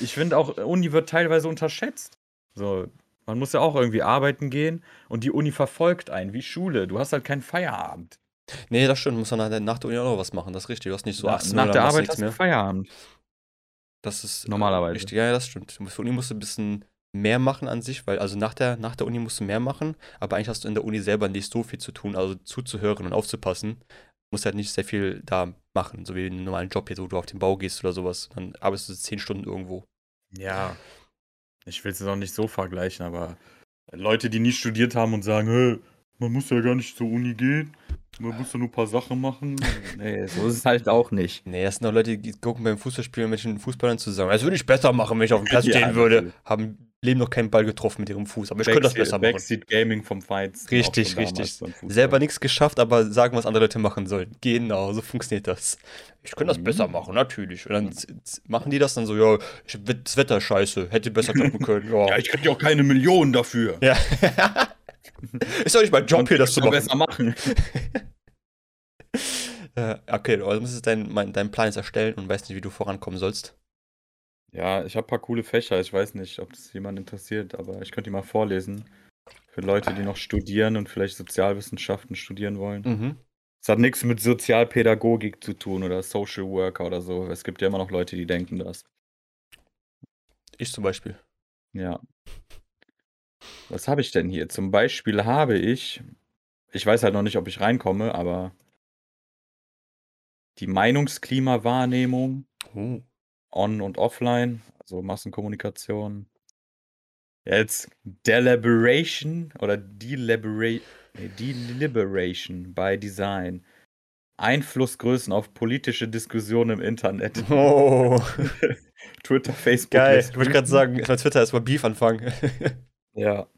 Speaker 2: ich finde auch, Uni wird teilweise unterschätzt. So, man muss ja auch irgendwie arbeiten gehen und die Uni verfolgt einen, wie Schule. Du hast halt keinen Feierabend.
Speaker 1: Nee, das stimmt, muss dann nach der- nach der Uni auch noch was machen, das ist richtig, du hast nicht so
Speaker 2: Na-
Speaker 1: 18
Speaker 2: Nach der
Speaker 1: dann
Speaker 2: Arbeit hast du
Speaker 1: mehr.
Speaker 2: Feierabend.
Speaker 1: Das ist
Speaker 2: Normalerweise.
Speaker 1: Richtig, ja, das stimmt. Musst- Für Uni musst du ein bisschen mehr machen an sich, weil also nach der, nach der Uni musst du mehr machen, aber eigentlich hast du in der Uni selber nicht so viel zu tun, also zuzuhören und aufzupassen. Du musst halt nicht sehr viel da machen, so wie einen normalen Job jetzt, wo du auf den Bau gehst oder sowas. Dann arbeitest du zehn Stunden irgendwo.
Speaker 2: Ja. Ich will es jetzt auch nicht so vergleichen, aber Leute, die nie studiert haben und sagen, hey, man muss ja gar nicht zur Uni gehen, man muss ja nur ein paar Sachen machen. Nee, so ist es halt auch nicht.
Speaker 1: Nee, das sind auch Leute, die gucken beim Fußballspielen mit den Fußballern zusammen. Das würde ich besser machen, wenn ich auf dem Platz
Speaker 2: Ja,
Speaker 1: stehen würde.
Speaker 2: natürlich.
Speaker 1: Haben Leben noch keinen Ball getroffen mit ihrem Fuß, aber ich könnte das besser machen.
Speaker 2: Backseat Gaming vom Feinsten.
Speaker 1: Richtig, richtig. Selber nichts geschafft, aber sagen, was andere Leute machen sollen. Genau, so funktioniert das. Ich könnte das
Speaker 2: Mhm.
Speaker 1: besser machen, natürlich. Und dann machen die das dann so, ja, ich, das Wetter scheiße, hätte besser klappen können. Ja.
Speaker 2: Ja, ich krieg ja auch keine Millionen dafür.
Speaker 1: Ja. ist doch nicht mein Job
Speaker 2: Und
Speaker 1: hier, das zu machen.
Speaker 2: besser machen.
Speaker 1: Äh, okay, also musst dein, mein, dein Plan jetzt erstellen und weißt nicht, wie du vorankommen sollst.
Speaker 2: Ja, ich habe ein paar coole Fächer. Ich weiß nicht, ob das jemand interessiert, aber ich könnte die mal vorlesen. Für Leute, die noch studieren und vielleicht Sozialwissenschaften studieren wollen.
Speaker 1: Mhm.
Speaker 2: Es hat nichts mit Sozialpädagogik zu tun oder Social Worker oder so. Es gibt ja immer noch Leute, die denken das.
Speaker 1: Ich zum Beispiel.
Speaker 2: Ja. Was habe ich denn hier? Zum Beispiel habe ich, ich weiß halt noch nicht, ob ich reinkomme, aber die Meinungsklimawahrnehmung
Speaker 1: Oh.
Speaker 2: On- und offline, also Massenkommunikation. Jetzt Deliberation oder Delibera nee, Deliberation by Design. Einflussgrößen auf politische Diskussionen im Internet.
Speaker 1: oh.
Speaker 2: Twitter, Facebook.
Speaker 1: Geil. Ich wollte gerade sagen, erstmal Twitter erstmal Beef anfangen.
Speaker 2: Ja.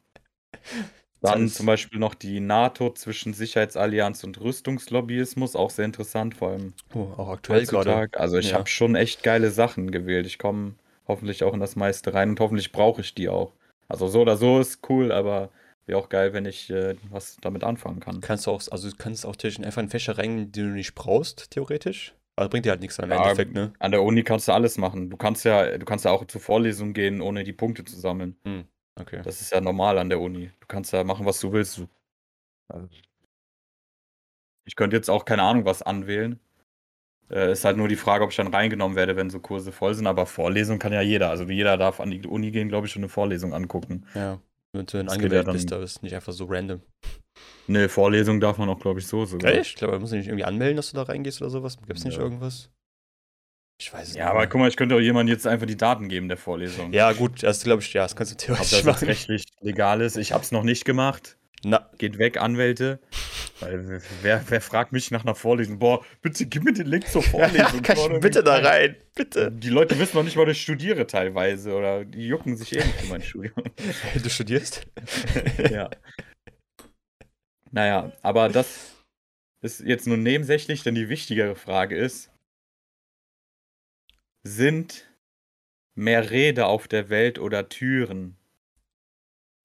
Speaker 2: Dann zum Beispiel noch die NATO zwischen Sicherheitsallianz und Rüstungslobbyismus, auch sehr interessant, vor allem
Speaker 1: oh, auch aktuell gerade.
Speaker 2: Also ich
Speaker 1: Ja.
Speaker 2: habe schon echt geile Sachen gewählt. Ich komme hoffentlich auch in das meiste rein und hoffentlich brauche ich die auch. Also so oder so ist cool, aber wäre auch geil, wenn ich äh, was damit anfangen kann.
Speaker 1: Kannst du auch, also du kannst auch theoretisch einfach in Fächer rein, die du nicht brauchst, theoretisch. Aber bringt dir halt nichts am
Speaker 2: Ja,
Speaker 1: Endeffekt, ne?
Speaker 2: An der Uni kannst du alles machen. Du kannst ja, du kannst ja auch zur Vorlesung gehen, ohne die Punkte zu sammeln.
Speaker 1: Okay.
Speaker 2: Das ist ja normal an der Uni. Du kannst ja machen, was du willst. Also, Ich könnte jetzt auch keine Ahnung was anwählen. Äh, ist halt nur die Frage, ob ich dann reingenommen werde, wenn so Kurse voll sind. Aber Vorlesung kann ja jeder. Also jeder darf an die Uni gehen, glaube ich, und eine Vorlesung angucken.
Speaker 1: Ja. Wenn du dann angewählt
Speaker 2: ja
Speaker 1: bist, da ist nicht einfach so random.
Speaker 2: Ne, Vorlesung darf man auch, glaube ich, so sogar.
Speaker 1: Echt? Ich glaube, man muss nicht irgendwie anmelden, dass du da reingehst oder sowas. Gibt es nicht
Speaker 2: Ja.
Speaker 1: irgendwas? Ich weiß es
Speaker 2: Ja,
Speaker 1: nicht.
Speaker 2: aber
Speaker 1: mehr.
Speaker 2: guck mal, ich könnte auch jemandem jetzt einfach die Daten geben der Vorlesung.
Speaker 1: Ja, gut, das glaube ich, ja, das kannst du
Speaker 2: Ob
Speaker 1: theoretisch
Speaker 2: das jetzt
Speaker 1: machen.
Speaker 2: rechtlich legal ist. Ich habe es noch nicht gemacht.
Speaker 1: Na,
Speaker 2: Geht weg, Anwälte. Weil wer, wer fragt mich nach einer Vorlesung? Boah, bitte gib mir den Link zur Vorlesung.
Speaker 1: kann ich bitte da rein? Bitte.
Speaker 2: Die Leute wissen noch nicht dass ich studiere teilweise. Oder die jucken sich eh nicht für mein Studium.
Speaker 1: Du studierst?
Speaker 2: ja. Naja, aber das ist jetzt nur nebensächlich, denn die wichtigere Frage ist: Sind mehr Räder auf der Welt oder Türen?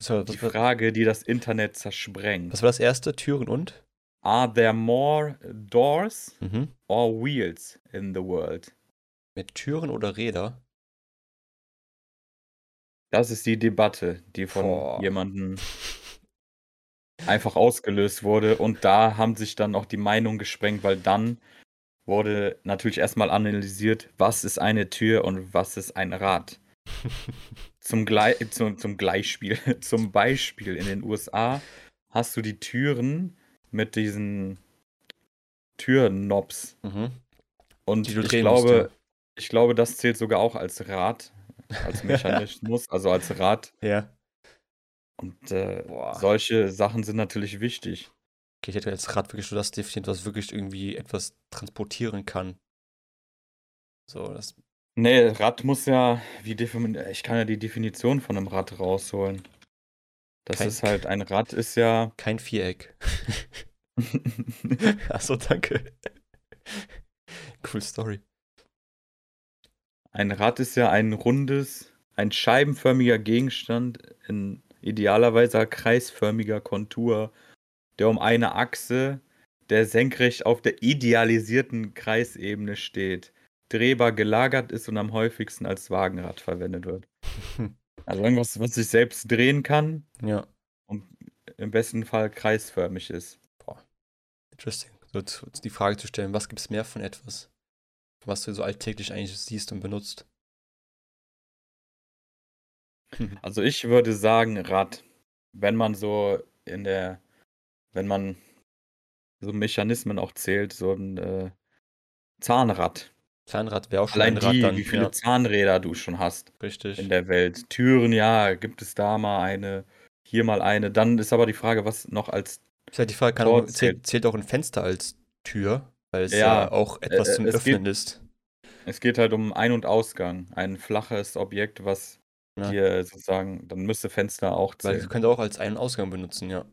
Speaker 1: So,
Speaker 2: Die Frage, die das Internet zersprengt.
Speaker 1: was war das erste? Türen und?
Speaker 2: Are there more doors
Speaker 1: Mhm.
Speaker 2: or wheels in the world?
Speaker 1: Mit Türen oder Räder?
Speaker 2: Das ist die Debatte, die von
Speaker 1: Boah.
Speaker 2: jemandem einfach ausgelöst wurde. Und da haben sich dann auch die Meinungen gesprengt, weil dann wurde natürlich erstmal analysiert, was ist eine Tür und was ist ein Rad. zum, Glei zum, zum Gleichspiel, zum Beispiel in den USA hast du die Türen mit diesen Türknobs.
Speaker 1: Mhm.
Speaker 2: Und ich
Speaker 1: drehen musst,
Speaker 2: glaube, ich glaube, das zählt sogar auch als Rad, als Mechanismus, also als Rad.
Speaker 1: Ja.
Speaker 2: Und äh, solche Sachen sind natürlich wichtig.
Speaker 1: Okay, ich hätte jetzt Rad wirklich nur das definiert, was wirklich irgendwie etwas transportieren kann. So, das.
Speaker 2: Nee, Rad muss ja, wie ich kann ja die Definition von einem Rad rausholen. Das
Speaker 1: Kein-
Speaker 2: ist halt, ein Rad ist ja.
Speaker 1: Kein Viereck. Achso, danke. Cool Story.
Speaker 2: Ein Rad ist ja ein rundes, ein scheibenförmiger Gegenstand in idealerweise kreisförmiger Kontur, der um eine Achse, der senkrecht auf der idealisierten Kreisebene steht, drehbar gelagert ist und am häufigsten als Wagenrad verwendet wird. Also irgendwas, was sich selbst drehen kann
Speaker 1: Ja,
Speaker 2: und im besten Fall kreisförmig ist.
Speaker 1: interesting. So die Frage zu stellen, was gibt es mehr von etwas, was du so alltäglich eigentlich siehst und benutzt?
Speaker 2: Also ich würde sagen Rad, wenn man so in der, wenn man so Mechanismen auch zählt, so ein äh, Zahnrad.
Speaker 1: Kleinrad wäre auch schon
Speaker 2: Allein
Speaker 1: ein Rad
Speaker 2: die,
Speaker 1: dann.
Speaker 2: wie viele
Speaker 1: ja,
Speaker 2: Zahnräder du schon hast
Speaker 1: richtig.
Speaker 2: in der Welt. Türen, ja, gibt es da mal eine, hier mal eine. Dann ist aber die Frage, was noch als
Speaker 1: Ist halt die Frage, kann auch, zählt, zählt auch ein Fenster als Tür, weil es ja,
Speaker 2: Ja,
Speaker 1: auch etwas
Speaker 2: äh,
Speaker 1: zum Öffnen
Speaker 2: geht-
Speaker 1: ist.
Speaker 2: es geht halt um Ein- und Ausgang. Ein flaches Objekt, was
Speaker 1: Ja.
Speaker 2: dir sozusagen, dann müsste Fenster auch
Speaker 1: Weil
Speaker 2: zählen.
Speaker 1: könnte auch als Ein- und Ausgang benutzen, ja.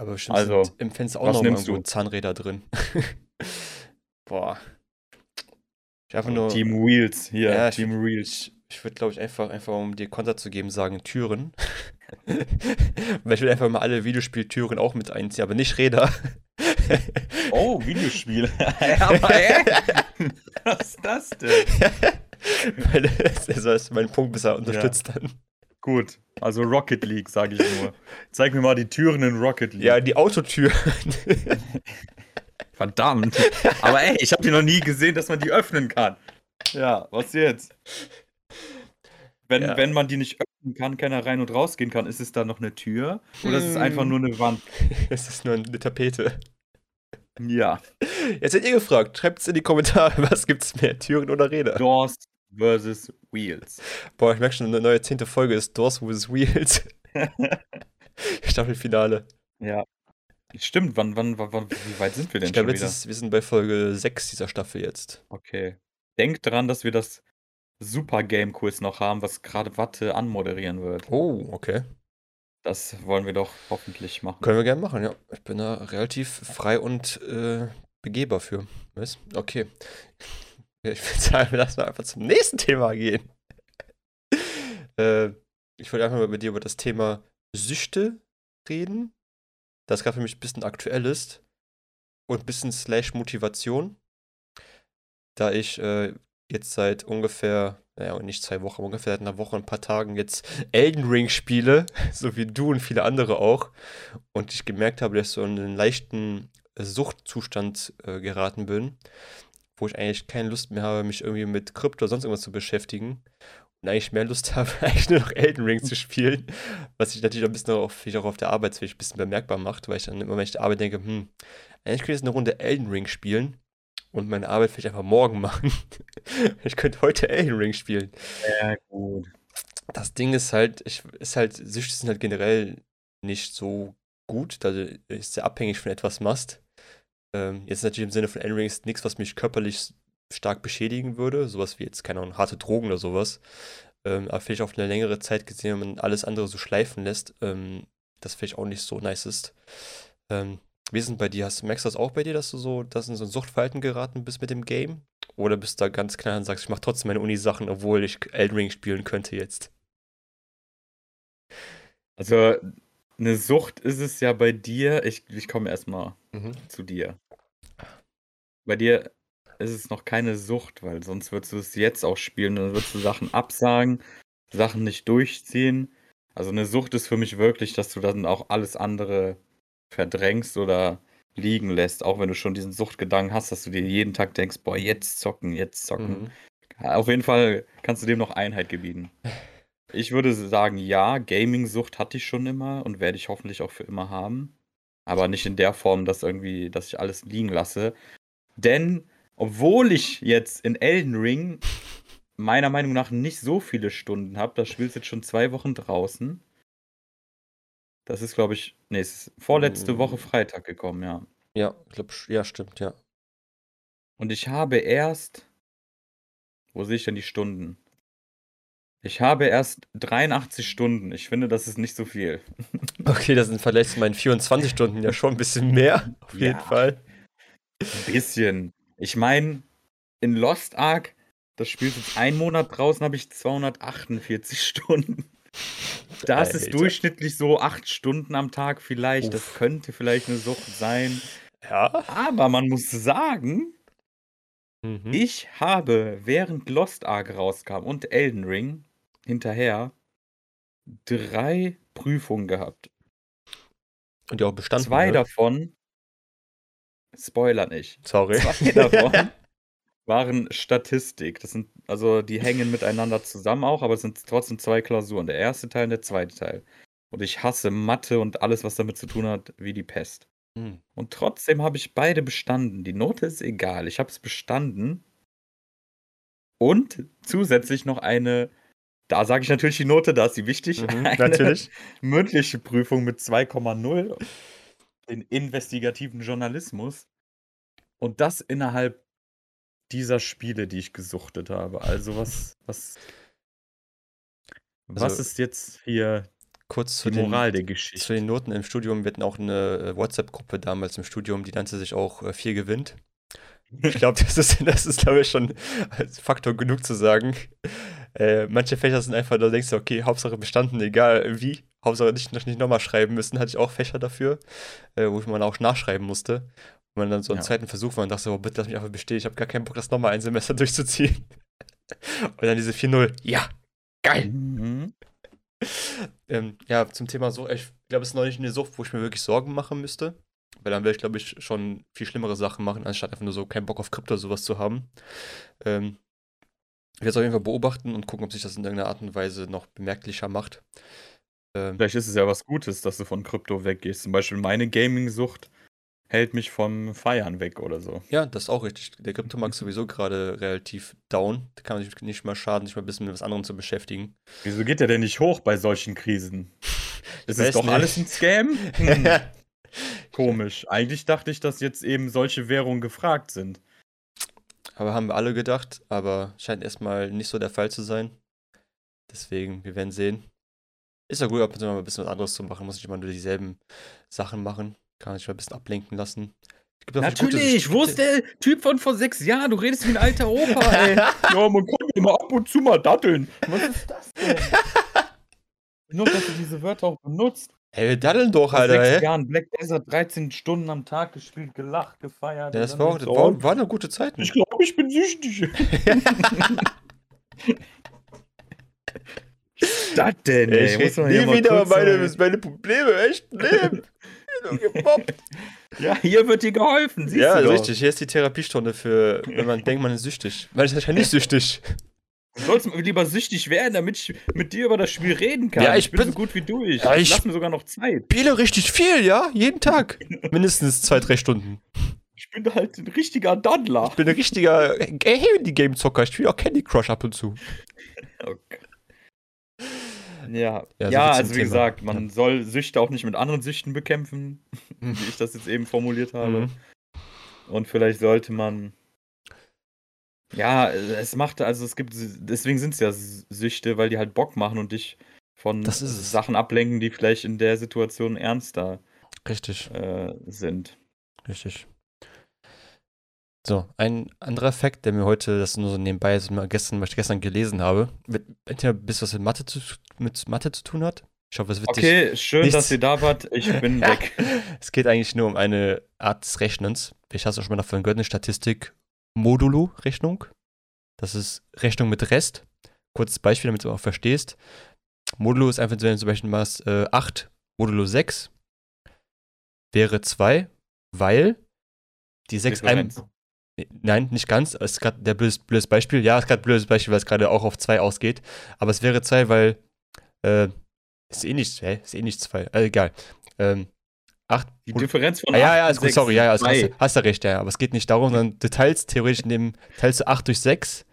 Speaker 1: Aber bestimmt
Speaker 2: Also,
Speaker 1: sind im Fenster auch noch irgendwo
Speaker 2: du?
Speaker 1: Zahnräder drin. Boah. Ich einfach nur.
Speaker 2: Team Wheels, hier,
Speaker 1: Ja, ich-
Speaker 2: Team Wheels.
Speaker 1: Ich, ich würde, glaube ich, einfach, einfach, um dir Konter zu geben, sagen Türen. Weil ich will einfach mal alle Videospieltüren auch mit einziehen, aber nicht Räder.
Speaker 2: Oh, Videospiel. aber ey, was ist das denn?
Speaker 1: Weil das ist also mein Punkt besser unterstützt dann.
Speaker 2: Gut, also Rocket League, sage ich nur. Zeig mir mal die Türen in Rocket League.
Speaker 1: Ja, die Autotür.
Speaker 2: verdammt. Aber ey, ich habe die noch nie gesehen, dass man die öffnen kann. Ja, was jetzt? Wenn,
Speaker 1: Ja.
Speaker 2: wenn man die nicht öffnen kann, keiner rein und rausgehen kann, ist es da noch eine Tür? Oder ist es einfach nur eine Wand?
Speaker 1: es ist nur eine Tapete.
Speaker 2: Ja.
Speaker 1: Jetzt seid ihr gefragt. Schreibt es in die Kommentare, was gibt's mehr, Türen oder Räder?
Speaker 2: Doors versus Wheels.
Speaker 1: Boah, ich merke schon, eine neue zehnte Folge ist Doors vs. Wheels. Staffelfinale.
Speaker 2: Ja. Stimmt, wann, wann, wann, wann, wie weit sind wir denn
Speaker 1: Ich glaube,
Speaker 2: schon
Speaker 1: jetzt
Speaker 2: wieder?
Speaker 1: ist, wir sind bei Folge 6 dieser Staffel jetzt.
Speaker 2: Okay. Denkt dran, dass wir das Super Game Quiz noch haben, was gerade Watte anmoderieren wird.
Speaker 1: Oh, okay.
Speaker 2: Das wollen wir doch hoffentlich machen.
Speaker 1: Können wir gerne machen, ja. Ich bin da relativ frei und äh, begehbar für. Was? Okay. Ich würde sagen, wir lassen einfach zum nächsten Thema gehen. äh, ich wollte einfach mal mit dir über das Thema Süchte reden, das gerade für mich ein bisschen aktuell ist und ein bisschen slash Motivation, da ich äh, jetzt seit ungefähr, naja, nicht zwei Wochen, ungefähr seit einer Woche, ein paar Tagen jetzt Elden Ring spiele, so wie du und viele andere auch, und ich gemerkt habe, dass ich so in einen leichten Suchtzustand äh, geraten bin, wo ich eigentlich keine Lust mehr habe, mich irgendwie mit Krypto oder sonst irgendwas zu beschäftigen und eigentlich mehr Lust habe, eigentlich nur noch Elden Ring zu spielen, was sich natürlich auch ein bisschen auf, auch auf der Arbeitswelt ein bisschen bemerkbar macht, weil ich dann immer, wenn ich der Arbeit denke, hm, eigentlich könnte ich jetzt eine Runde Elden Ring spielen und meine Arbeit vielleicht einfach morgen machen. ich könnte heute Elden Ring spielen.
Speaker 2: Sehr gut.
Speaker 1: Das Ding ist halt, ich, ist halt, Süchte sind halt generell nicht so gut, da du ist sehr abhängig von etwas machst. Ähm, jetzt natürlich im Sinne von Elden Ring ist nichts, was mich körperlich stark beschädigen würde, sowas wie jetzt, keine Ahnung, harte Drogen oder sowas. Ähm, aber vielleicht auf eine längere Zeit gesehen, wenn man alles andere so schleifen lässt, ähm, das vielleicht auch nicht so nice ist. Ähm, wie ist denn bei dir? Hast, merkst du das auch bei dir, dass du so, dass in so ein Suchtverhalten geraten bist mit dem Game? Oder bist du da ganz klar und sagst, ich mache trotzdem meine Uni-Sachen, obwohl ich Elden Ring spielen könnte jetzt?
Speaker 2: Also, eine Sucht ist es ja bei dir. Ich, ich komme erstmal
Speaker 1: Mhm.
Speaker 2: zu dir. Bei dir ist es noch keine Sucht, weil sonst würdest du es jetzt auch spielen dann würdest du Sachen absagen Sachen nicht durchziehen. Also eine Sucht ist für mich wirklich, dass du dann auch alles andere verdrängst oder liegen lässt, auch wenn du schon diesen Suchtgedanken hast, dass du dir jeden Tag denkst, boah, jetzt zocken, jetzt zocken.
Speaker 1: Mhm.
Speaker 2: Auf jeden Fall kannst du dem noch Einheit gebieten. Ich würde sagen, ja, Gaming-Sucht hatte ich schon immer und werde ich hoffentlich auch für immer haben. Aber nicht in der Form, dass irgendwie, dass ich alles liegen lasse. Denn, obwohl ich jetzt in Elden Ring meiner Meinung nach nicht so viele Stunden habe, das Spiel ist jetzt schon zwei Wochen draußen. Das ist, glaube ich, nee, es ist vorletzte Woche
Speaker 1: Mm.
Speaker 2: Freitag gekommen, ja.
Speaker 1: Ja, ich glaube, ja, stimmt, ja.
Speaker 2: Und ich habe erst. Wo sehe ich denn die Stunden? Ich habe erst 83 Stunden. Ich finde, das ist nicht so viel.
Speaker 1: Okay, das sind vielleicht zu meinen 24 Stunden ja schon ein bisschen mehr, auf jeden
Speaker 2: Ja.
Speaker 1: Fall.
Speaker 2: Ein bisschen. Ich meine, in Lost Ark, das Spiel ist jetzt ein Monat draußen, habe ich 248 Stunden. Das ist
Speaker 1: Alter.
Speaker 2: durchschnittlich so acht Stunden am Tag vielleicht. Das
Speaker 1: Uff.
Speaker 2: könnte vielleicht eine Sucht sein.
Speaker 1: Ja.
Speaker 2: Aber man muss sagen,
Speaker 1: Mhm.
Speaker 2: Ich habe, während Lost Ark rauskam und Elden Ring hinterher, drei Prüfungen gehabt.
Speaker 1: Und die auch bestanden.
Speaker 2: Zwei
Speaker 1: ne?
Speaker 2: davon, Spoiler nicht,
Speaker 1: Sorry.
Speaker 2: zwei davon waren Statistik. Das sind, also die hängen miteinander zusammen auch, aber es sind trotzdem zwei Klausuren. Der erste Teil und der zweite Teil. Und ich hasse Mathe und alles, was damit zu tun hat, wie die Pest.
Speaker 1: Hm.
Speaker 2: Und trotzdem habe ich beide bestanden. Die Note ist egal. Ich habe es bestanden. Und zusätzlich noch eine, da sage ich natürlich die Note, da ist sie wichtig.
Speaker 1: Mhm,
Speaker 2: eine
Speaker 1: natürlich.
Speaker 2: mündliche Prüfung mit 2,0 in investigativen Journalismus. Und das innerhalb dieser Spiele, die ich gesuchtet habe. Also was, was, was
Speaker 1: Also,
Speaker 2: ist jetzt hier
Speaker 1: Kurz zu
Speaker 2: die
Speaker 1: den,
Speaker 2: Moral der
Speaker 1: zu
Speaker 2: Geschichte?
Speaker 1: den Noten im Studium. Wir hatten auch eine äh, WhatsApp-Gruppe damals im Studium, die nannte sich auch äh, Vier gewinnt. Ich glaube, das ist, das ist glaube ich, schon als Faktor genug zu sagen. Äh, manche Fächer sind einfach, da denkst du, okay, Hauptsache bestanden, egal wie. Hauptsache nicht, nicht nochmal schreiben müssen. Hatte ich auch Fächer dafür, äh, wo man auch nachschreiben musste. Und man dann so einen
Speaker 2: Ja.
Speaker 1: zweiten Versuch war und dachte, so, oh, bitte lass mich einfach bestehen. Ich habe gar keinen Bock, das nochmal ein Semester durchzuziehen. Und dann diese 4-0. Ja, geil.
Speaker 2: Mhm.
Speaker 1: Ähm, ja, zum Thema Sucht, ich glaube, es ist noch nicht eine Sucht, wo ich mir wirklich Sorgen machen müsste. Weil dann werde ich, glaube ich, schon viel schlimmere Sachen machen, anstatt einfach nur so keinen Bock auf Krypto oder sowas zu haben. Ähm, werde es auf jeden Fall beobachten und gucken, ob sich das in irgendeiner Art und Weise noch bemerklicher macht. Ähm,
Speaker 2: Vielleicht ist es ja was Gutes, dass du von Krypto weggehst. Zum Beispiel meine Gaming-Sucht hält mich vom Feiern weg oder so.
Speaker 1: ja, das ist auch richtig. Der Kryptomarkt ist sowieso gerade relativ down. Da kann man sich nicht mal schaden, sich mal ein bisschen mit was anderem zu beschäftigen.
Speaker 2: Wieso geht der denn nicht hoch bei solchen Krisen? Das ist doch
Speaker 1: nicht.
Speaker 2: alles ein Scam? Hm, komisch. Eigentlich dachte ich, dass jetzt eben solche Währungen gefragt sind.
Speaker 1: Aber haben wir alle gedacht, aber scheint erstmal nicht so der Fall zu sein. Deswegen, wir werden sehen. Ist ja gut, ab und zu mal ein bisschen was anderes zu machen. Muss nicht immer nur dieselben Sachen machen. Kann sich mal ein bisschen ablenken lassen. Auch gute-
Speaker 2: Natürlich, wo ist der Typ von vor sechs Jahren? Du redest wie ein alter Opa, ey. ja, man kann immer ab und zu mal datteln. Was ist das denn? Nur, dass du diese Wörter auch benutzt.
Speaker 1: Ey, wir daddeln doch,
Speaker 2: Vor
Speaker 1: Alter,
Speaker 2: sechs
Speaker 1: ey.
Speaker 2: Jahren Black Desert 13 Stunden am Tag gespielt, gelacht, gefeiert.
Speaker 1: Ja, das war, auch, das war, waren eine gute Zeiten.
Speaker 2: Ich glaube, ich bin süchtig. Was das denn, ey?
Speaker 1: ich
Speaker 2: Muss man
Speaker 1: nie wieder meine, meine Probleme, echt Leben.
Speaker 2: Ja, hier wird dir geholfen. Siehst
Speaker 1: ja,
Speaker 2: du doch.
Speaker 1: richtig. Hier ist die Therapiestunde für, wenn man denkt, man ist süchtig. Weil ich bin nicht süchtig.
Speaker 2: Du sollst lieber süchtig werden, damit ich mit dir über das Spiel reden kann.
Speaker 1: Ja, ich
Speaker 2: bin,
Speaker 1: bin-
Speaker 2: so gut wie du. Ich,
Speaker 1: Ja,
Speaker 2: ich
Speaker 1: ich-
Speaker 2: lass mir sogar noch Zeit.
Speaker 1: Spiele richtig viel, ja? Jeden Tag. Mindestens zwei, drei Stunden.
Speaker 2: Ich bin halt ein richtiger Daddler.
Speaker 1: Ich bin ein richtiger Handy-Game-Zocker. Ich spiele auch Candy Crush ab und zu.
Speaker 2: Okay. Ja,
Speaker 1: Ja,
Speaker 2: ja,
Speaker 1: so zum
Speaker 2: also wie
Speaker 1: Thema.
Speaker 2: gesagt, man soll Süchte auch nicht mit anderen Süchten bekämpfen, wie ich das jetzt eben formuliert habe.
Speaker 1: Mhm.
Speaker 2: Und vielleicht sollte man. Ja, es macht, also es gibt, deswegen sind es ja Süchte, weil die halt Bock machen und dich von. Sachen ablenken, die vielleicht in der Situation ernster
Speaker 1: Richtig,
Speaker 2: äh, sind.
Speaker 1: richtig. So, ein anderer Fakt, der mir heute, das nur so nebenbei, ist, gestern, was ich gestern gelesen habe, mit, entweder bis was mit Mathe, zu, mit Mathe zu tun hat. Ich hoffe, es wird
Speaker 2: Okay, schön,
Speaker 1: nichts-
Speaker 2: dass ihr da wart. Ich bin weg.
Speaker 1: Es geht eigentlich nur um eine Art des Rechnens. Ich hast auch schon mal davon gehört, eine Statistik Modulo-Rechnung. Das ist Rechnung mit Rest. kurzes Beispiel, damit du auch verstehst. Modulo ist einfach, wenn du zum Beispiel machst, äh, 8 modulo 6 wäre 2, weil die 6 einem.
Speaker 2: Differenz.
Speaker 1: Nein, nicht ganz. Es ist gerade der blödes, blödes Beispiel. Ja, es ist gerade ein blödes Beispiel, weil es gerade auch auf 2 ausgeht. Aber es wäre 2, weil. Äh, ist eh nicht, hä? Ist eh nicht 2. Äh, egal. Ähm, 8.
Speaker 2: Die Differenz von
Speaker 1: Ah, ja,
Speaker 2: 8
Speaker 1: ja,
Speaker 2: und
Speaker 1: ist gut,
Speaker 2: 6
Speaker 1: sorry, ja, ja,
Speaker 2: ist
Speaker 1: hast, hast du recht, ja, ja, aber es geht nicht darum, sondern du teilst theoretisch in dem, teilst du 8 durch 6,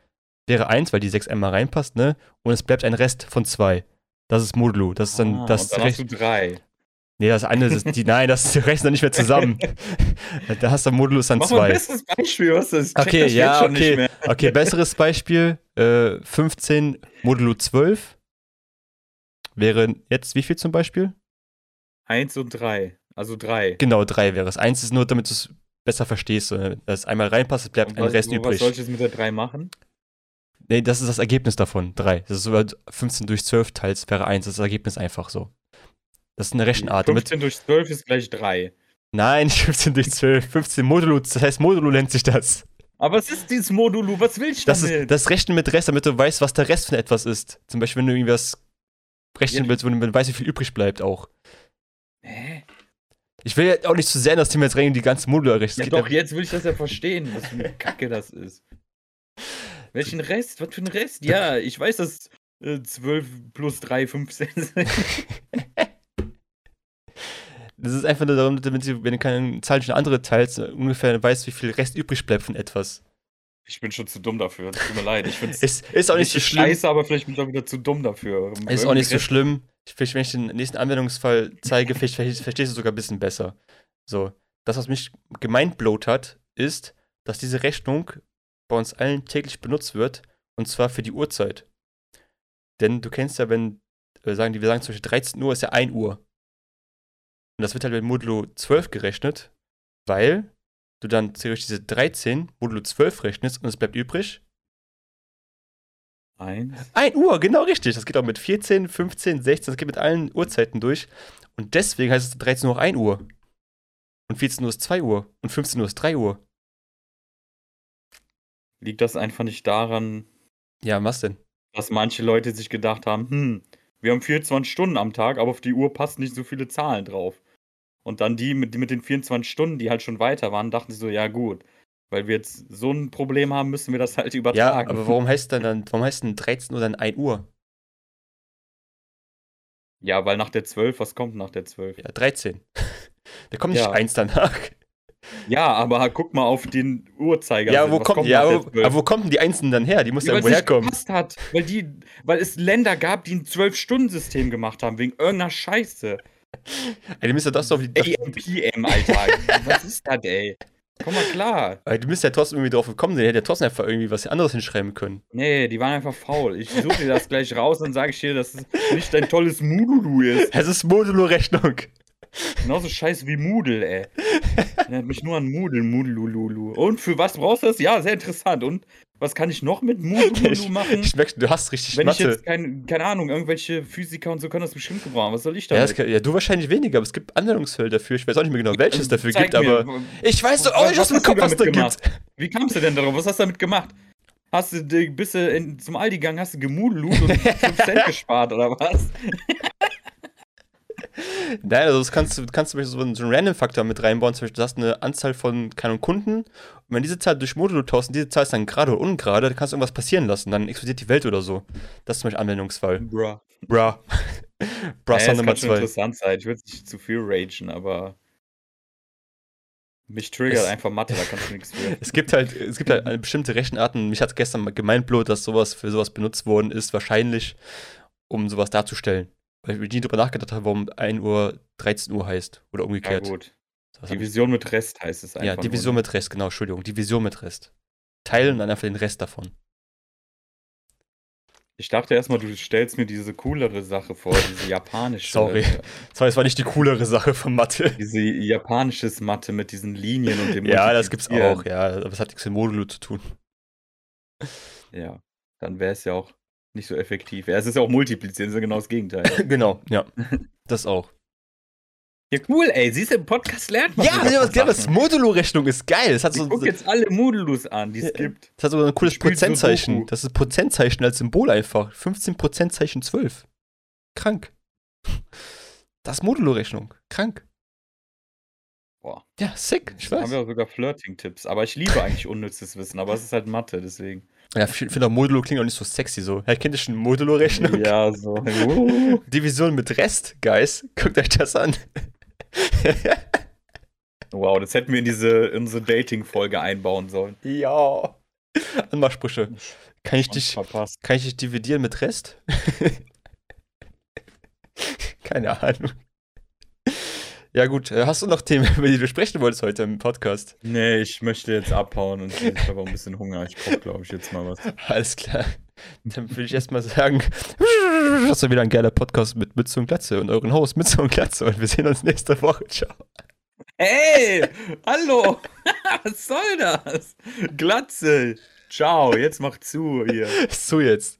Speaker 1: wäre 1, weil die 6 einmal reinpasst, ne? Und es bleibt ein Rest von 2. Das ist Modulo. Das ist dann
Speaker 2: Ah,
Speaker 1: das
Speaker 2: und dann hast du 3.
Speaker 1: Nee, das eine ist die, nein, das rechnet noch nicht mehr zusammen. da hast du Modulus dann
Speaker 2: Mach mal ein
Speaker 1: 2.
Speaker 2: besseres Beispiel, was das?
Speaker 1: Okay, ja, okay. Okay, besseres Beispiel. Äh, 15 Modulo 12 wäre jetzt wie viel zum Beispiel?
Speaker 2: 1 und 3. Also 3.
Speaker 1: Genau, 3 wäre es. 1 ist nur, damit du es besser verstehst. so, Dass es einmal reinpasst, es bleibt
Speaker 2: Und
Speaker 1: ein
Speaker 2: was,
Speaker 1: Rest
Speaker 2: was
Speaker 1: übrig.
Speaker 2: soll ich jetzt mit der 3 machen?
Speaker 1: Nee, das ist das Ergebnis davon. 3. Das ist so halt 15 durch 12 teils wäre 1. Das ist das Ergebnis einfach so. Das ist eine Rechenart. Damit,
Speaker 2: 15 durch 12 ist gleich 3.
Speaker 1: nein, nicht 15 durch 12. 15 Modulo, das heißt Modulo nennt sich das.
Speaker 2: Aber es ist dieses Modulo, was will ich
Speaker 1: Das
Speaker 2: damit?
Speaker 1: ist das Rechnen mit Rest, damit du weißt, was der Rest von etwas ist. Zum Beispiel, wenn du irgendwas rechnen
Speaker 2: Ja.
Speaker 1: willst, wenn du weißt, wie viel übrig bleibt auch.
Speaker 2: Hä?
Speaker 1: Ich will ja auch nicht zu sehr in das Thema jetzt rein, die ganze Module errechnen.
Speaker 2: Ja doch, jetzt will ich das ja verstehen, was für eine Kacke das ist. Welchen Rest? Was für ein Rest? Ja, ich weiß, dass äh, 12 plus 3 15 sind.
Speaker 1: Das ist einfach nur darum, damit du, wenn du keine Zahl eine andere teilst, ungefähr weißt, wie viel Rest übrig bleibt von etwas.
Speaker 2: Ich bin schon zu dumm dafür. Tut mir leid. Ich finde es
Speaker 1: Ist, ist auch nicht so schlimm.
Speaker 2: scheiße, aber vielleicht bin ich auch wieder zu dumm dafür. Um
Speaker 1: Ist auch nicht so schlimm. Vielleicht, wenn ich den nächsten Anwendungsfall zeige, vielleicht verstehst du sogar ein bisschen besser. So, das, was mich gemeinblowt hat, ist, dass diese Rechnung bei uns allen täglich benutzt wird, und zwar für die Uhrzeit. Denn du kennst ja, wenn, äh, sagen wir sagen zum Beispiel 13 Uhr ist ja 1 Uhr. Und das wird halt mit Modulo 12 gerechnet, weil du dann theoretisch diese 13 Modulo 12 rechnest und es bleibt übrig
Speaker 2: Eins.
Speaker 1: 1 Uhr, genau richtig. Das geht auch mit 14, 15, 16, das geht mit allen Uhrzeiten durch. Und deswegen heißt es 13 Uhr auch 1 Uhr. Und 14 Uhr ist 2 Uhr. Und 15 Uhr ist 3 Uhr.
Speaker 2: Liegt das einfach nicht daran,
Speaker 1: Ja, was denn?
Speaker 2: dass manche Leute sich gedacht haben, hm, wir haben 24 Stunden am Tag, aber auf die Uhr passen nicht so viele Zahlen drauf. Und dann die mit, die mit den 24 Stunden, die halt schon weiter waren, dachten sie so, ja gut, weil wir jetzt so ein Problem haben, müssen wir das halt
Speaker 1: Ja,
Speaker 2: übertragen.
Speaker 1: aber warum heißt dann, dann warum heißt denn 13 Uhr dann 1 Uhr?
Speaker 2: Ja, weil nach der 12, was kommt nach der 12?
Speaker 1: Ja, 13. da kommt nicht
Speaker 2: Ja.
Speaker 1: 1 danach.
Speaker 2: Ja, aber guck mal auf den Uhrzeiger.
Speaker 1: ja, wo
Speaker 2: was
Speaker 1: kommt, ja, aber,
Speaker 2: 12?
Speaker 1: aber wo kommen die Einzelnen dann her? Die muss ja,
Speaker 2: Ja, weil
Speaker 1: irgendwo herkommen.
Speaker 2: hat. Weil, die, weil es Länder gab, die ein 12-Stunden-System gemacht haben, wegen irgendeiner Scheiße.
Speaker 1: Ey, die müssen ja das auf die,
Speaker 2: AM, PM, Alter. was ist das, ey? Komm mal klar.
Speaker 1: Ey, die müssen ja trotzdem irgendwie drauf gekommen sein. Die hätten ja trotzdem einfach irgendwie was anderes hinschreiben können.
Speaker 2: Nee, die waren einfach faul. Ich suche dir das gleich raus und sage ich dir, dass es nicht dein tolles Moodle ist.
Speaker 1: Es ist Modulo-Rechnung.
Speaker 2: Genauso scheiße wie Moodle, ey. Erinnert mich nur an Moodle, Moodlululu. Und für was brauchst du das? Ja, sehr interessant. Und was kann ich noch mit
Speaker 1: Ich,
Speaker 2: machen?
Speaker 1: ich merke, du hast richtig
Speaker 2: Wenn ich
Speaker 1: Mathe.
Speaker 2: jetzt, kein, keine Ahnung, irgendwelche Physiker und so können das bestimmt gebrauchen. Was soll ich
Speaker 1: Ja, das kann, ja, du wahrscheinlich weniger, aber es gibt Anwendungsfälle dafür. Ich weiß auch nicht mehr genau, welches es dafür gibt,
Speaker 2: mir,
Speaker 1: aber. Ich weiß doch auch nicht,
Speaker 2: hast du
Speaker 1: Kopf was da gibt.
Speaker 2: Wie kamst du denn darauf? Was hast du damit gemacht? Hast du, bist du in, zum Aldi gegangen, hast du gemudelt und 5 Cent gespart oder was?
Speaker 1: Nein, also das kannst du kannst zum Beispiel so einen, so einen Random-Faktor mit reinbauen. Zum Beispiel, du hast eine Anzahl von keine Kunden und wenn diese Zahl durch Modulo tauschst und diese Zahl ist dann gerade oder ungerade, dann kannst du irgendwas passieren lassen. Dann explodiert die Welt oder so. Das ist zum Beispiel Anwendungsfall.
Speaker 2: Bruh.
Speaker 1: Bra. Bra
Speaker 2: Ja,
Speaker 1: Song
Speaker 2: das
Speaker 1: Nummer
Speaker 2: kann schon
Speaker 1: 2.
Speaker 2: interessant sein. Ich würde nicht zu viel ragen, aber mich triggert
Speaker 1: Es-
Speaker 2: einfach Mathe, da kannst du nichts für.
Speaker 1: Es gibt halt, es gibt halt bestimmte Rechenarten. Mich hat gestern mal gemeinblot, dass sowas für sowas benutzt worden ist, wahrscheinlich, um sowas darzustellen. Weil ich nie drüber nachgedacht habe, warum 1 Uhr 13 Uhr heißt. Oder
Speaker 2: Ja,
Speaker 1: umgekehrt.
Speaker 2: gut.
Speaker 1: Das hab ich-
Speaker 2: Division mit Rest heißt es einfach.
Speaker 1: ja, Division
Speaker 2: nur.
Speaker 1: mit Rest, genau, Entschuldigung. Division mit Rest. Teilen und dann einfach den Rest davon.
Speaker 2: Ich dachte erstmal, du stellst mir diese coolere Sache vor, diese japanische.
Speaker 1: Sorry. Sorry, das war nicht die coolere Sache von Mathe.
Speaker 2: Diese japanisches Mathe mit diesen Linien und dem
Speaker 1: Ja, das gibt's auch, ja. Aber es hat nichts mit Modulo zu tun.
Speaker 2: Ja, dann wäre es ja auch nicht so effektiv. Ja, es ist ja auch multiplizieren, das ist ja genau das Gegenteil.
Speaker 1: genau, ja. Das auch.
Speaker 2: Ja, cool, ey. Siehst du, im Podcast lernt man
Speaker 1: Ja, ja,
Speaker 2: was
Speaker 1: ja das. Modulo-Rechnung ist geil. Das hat
Speaker 2: Ich
Speaker 1: so,
Speaker 2: guck jetzt alle Modulus an, die es gibt.
Speaker 1: das hat so ein cooles Prozentzeichen.
Speaker 2: Sudoku.
Speaker 1: Das ist Prozentzeichen als Symbol einfach. 15 Prozentzeichen 12. Krank. Das ist Modulo-Rechnung. Krank.
Speaker 2: Boah.
Speaker 1: Ja, sick. Ich
Speaker 2: Da haben
Speaker 1: weiß.
Speaker 2: wir auch sogar Flirting-Tipps. Aber ich liebe eigentlich unnützes Wissen, aber es ist halt Mathe, deswegen.
Speaker 1: Ja, ich finde auch Modulo klingt auch nicht so sexy so. Ja, kennt ihr schon Modulo-Rechnung?
Speaker 2: Ja, so. Uh.
Speaker 1: Division mit Rest, Guys. Guckt euch das an.
Speaker 2: Wow, das hätten wir in diese, in unsere Dating-Folge einbauen sollen.
Speaker 1: ja. Anmachsprüche. Kann ich dich,
Speaker 2: verpasst.
Speaker 1: kann ich dich dividieren mit Rest? Keine Ahnung. Ja gut, äh, hast du noch Themen, über die du sprechen wolltest heute im Podcast?
Speaker 2: Nee, ich möchte jetzt abhauen und ich habe auch ein bisschen Hunger. Ich brauche, glaube ich, jetzt mal was.
Speaker 1: Alles klar. Dann würde ich erstmal sagen, das war wieder ein geiler Podcast mit Mütze und Glatze und euren Host Mütze und Glatze und wir sehen uns nächste Woche. Ciao.
Speaker 2: Hey, hallo. Was soll das? Glatze. Ciao, jetzt mach zu hier.
Speaker 1: So jetzt.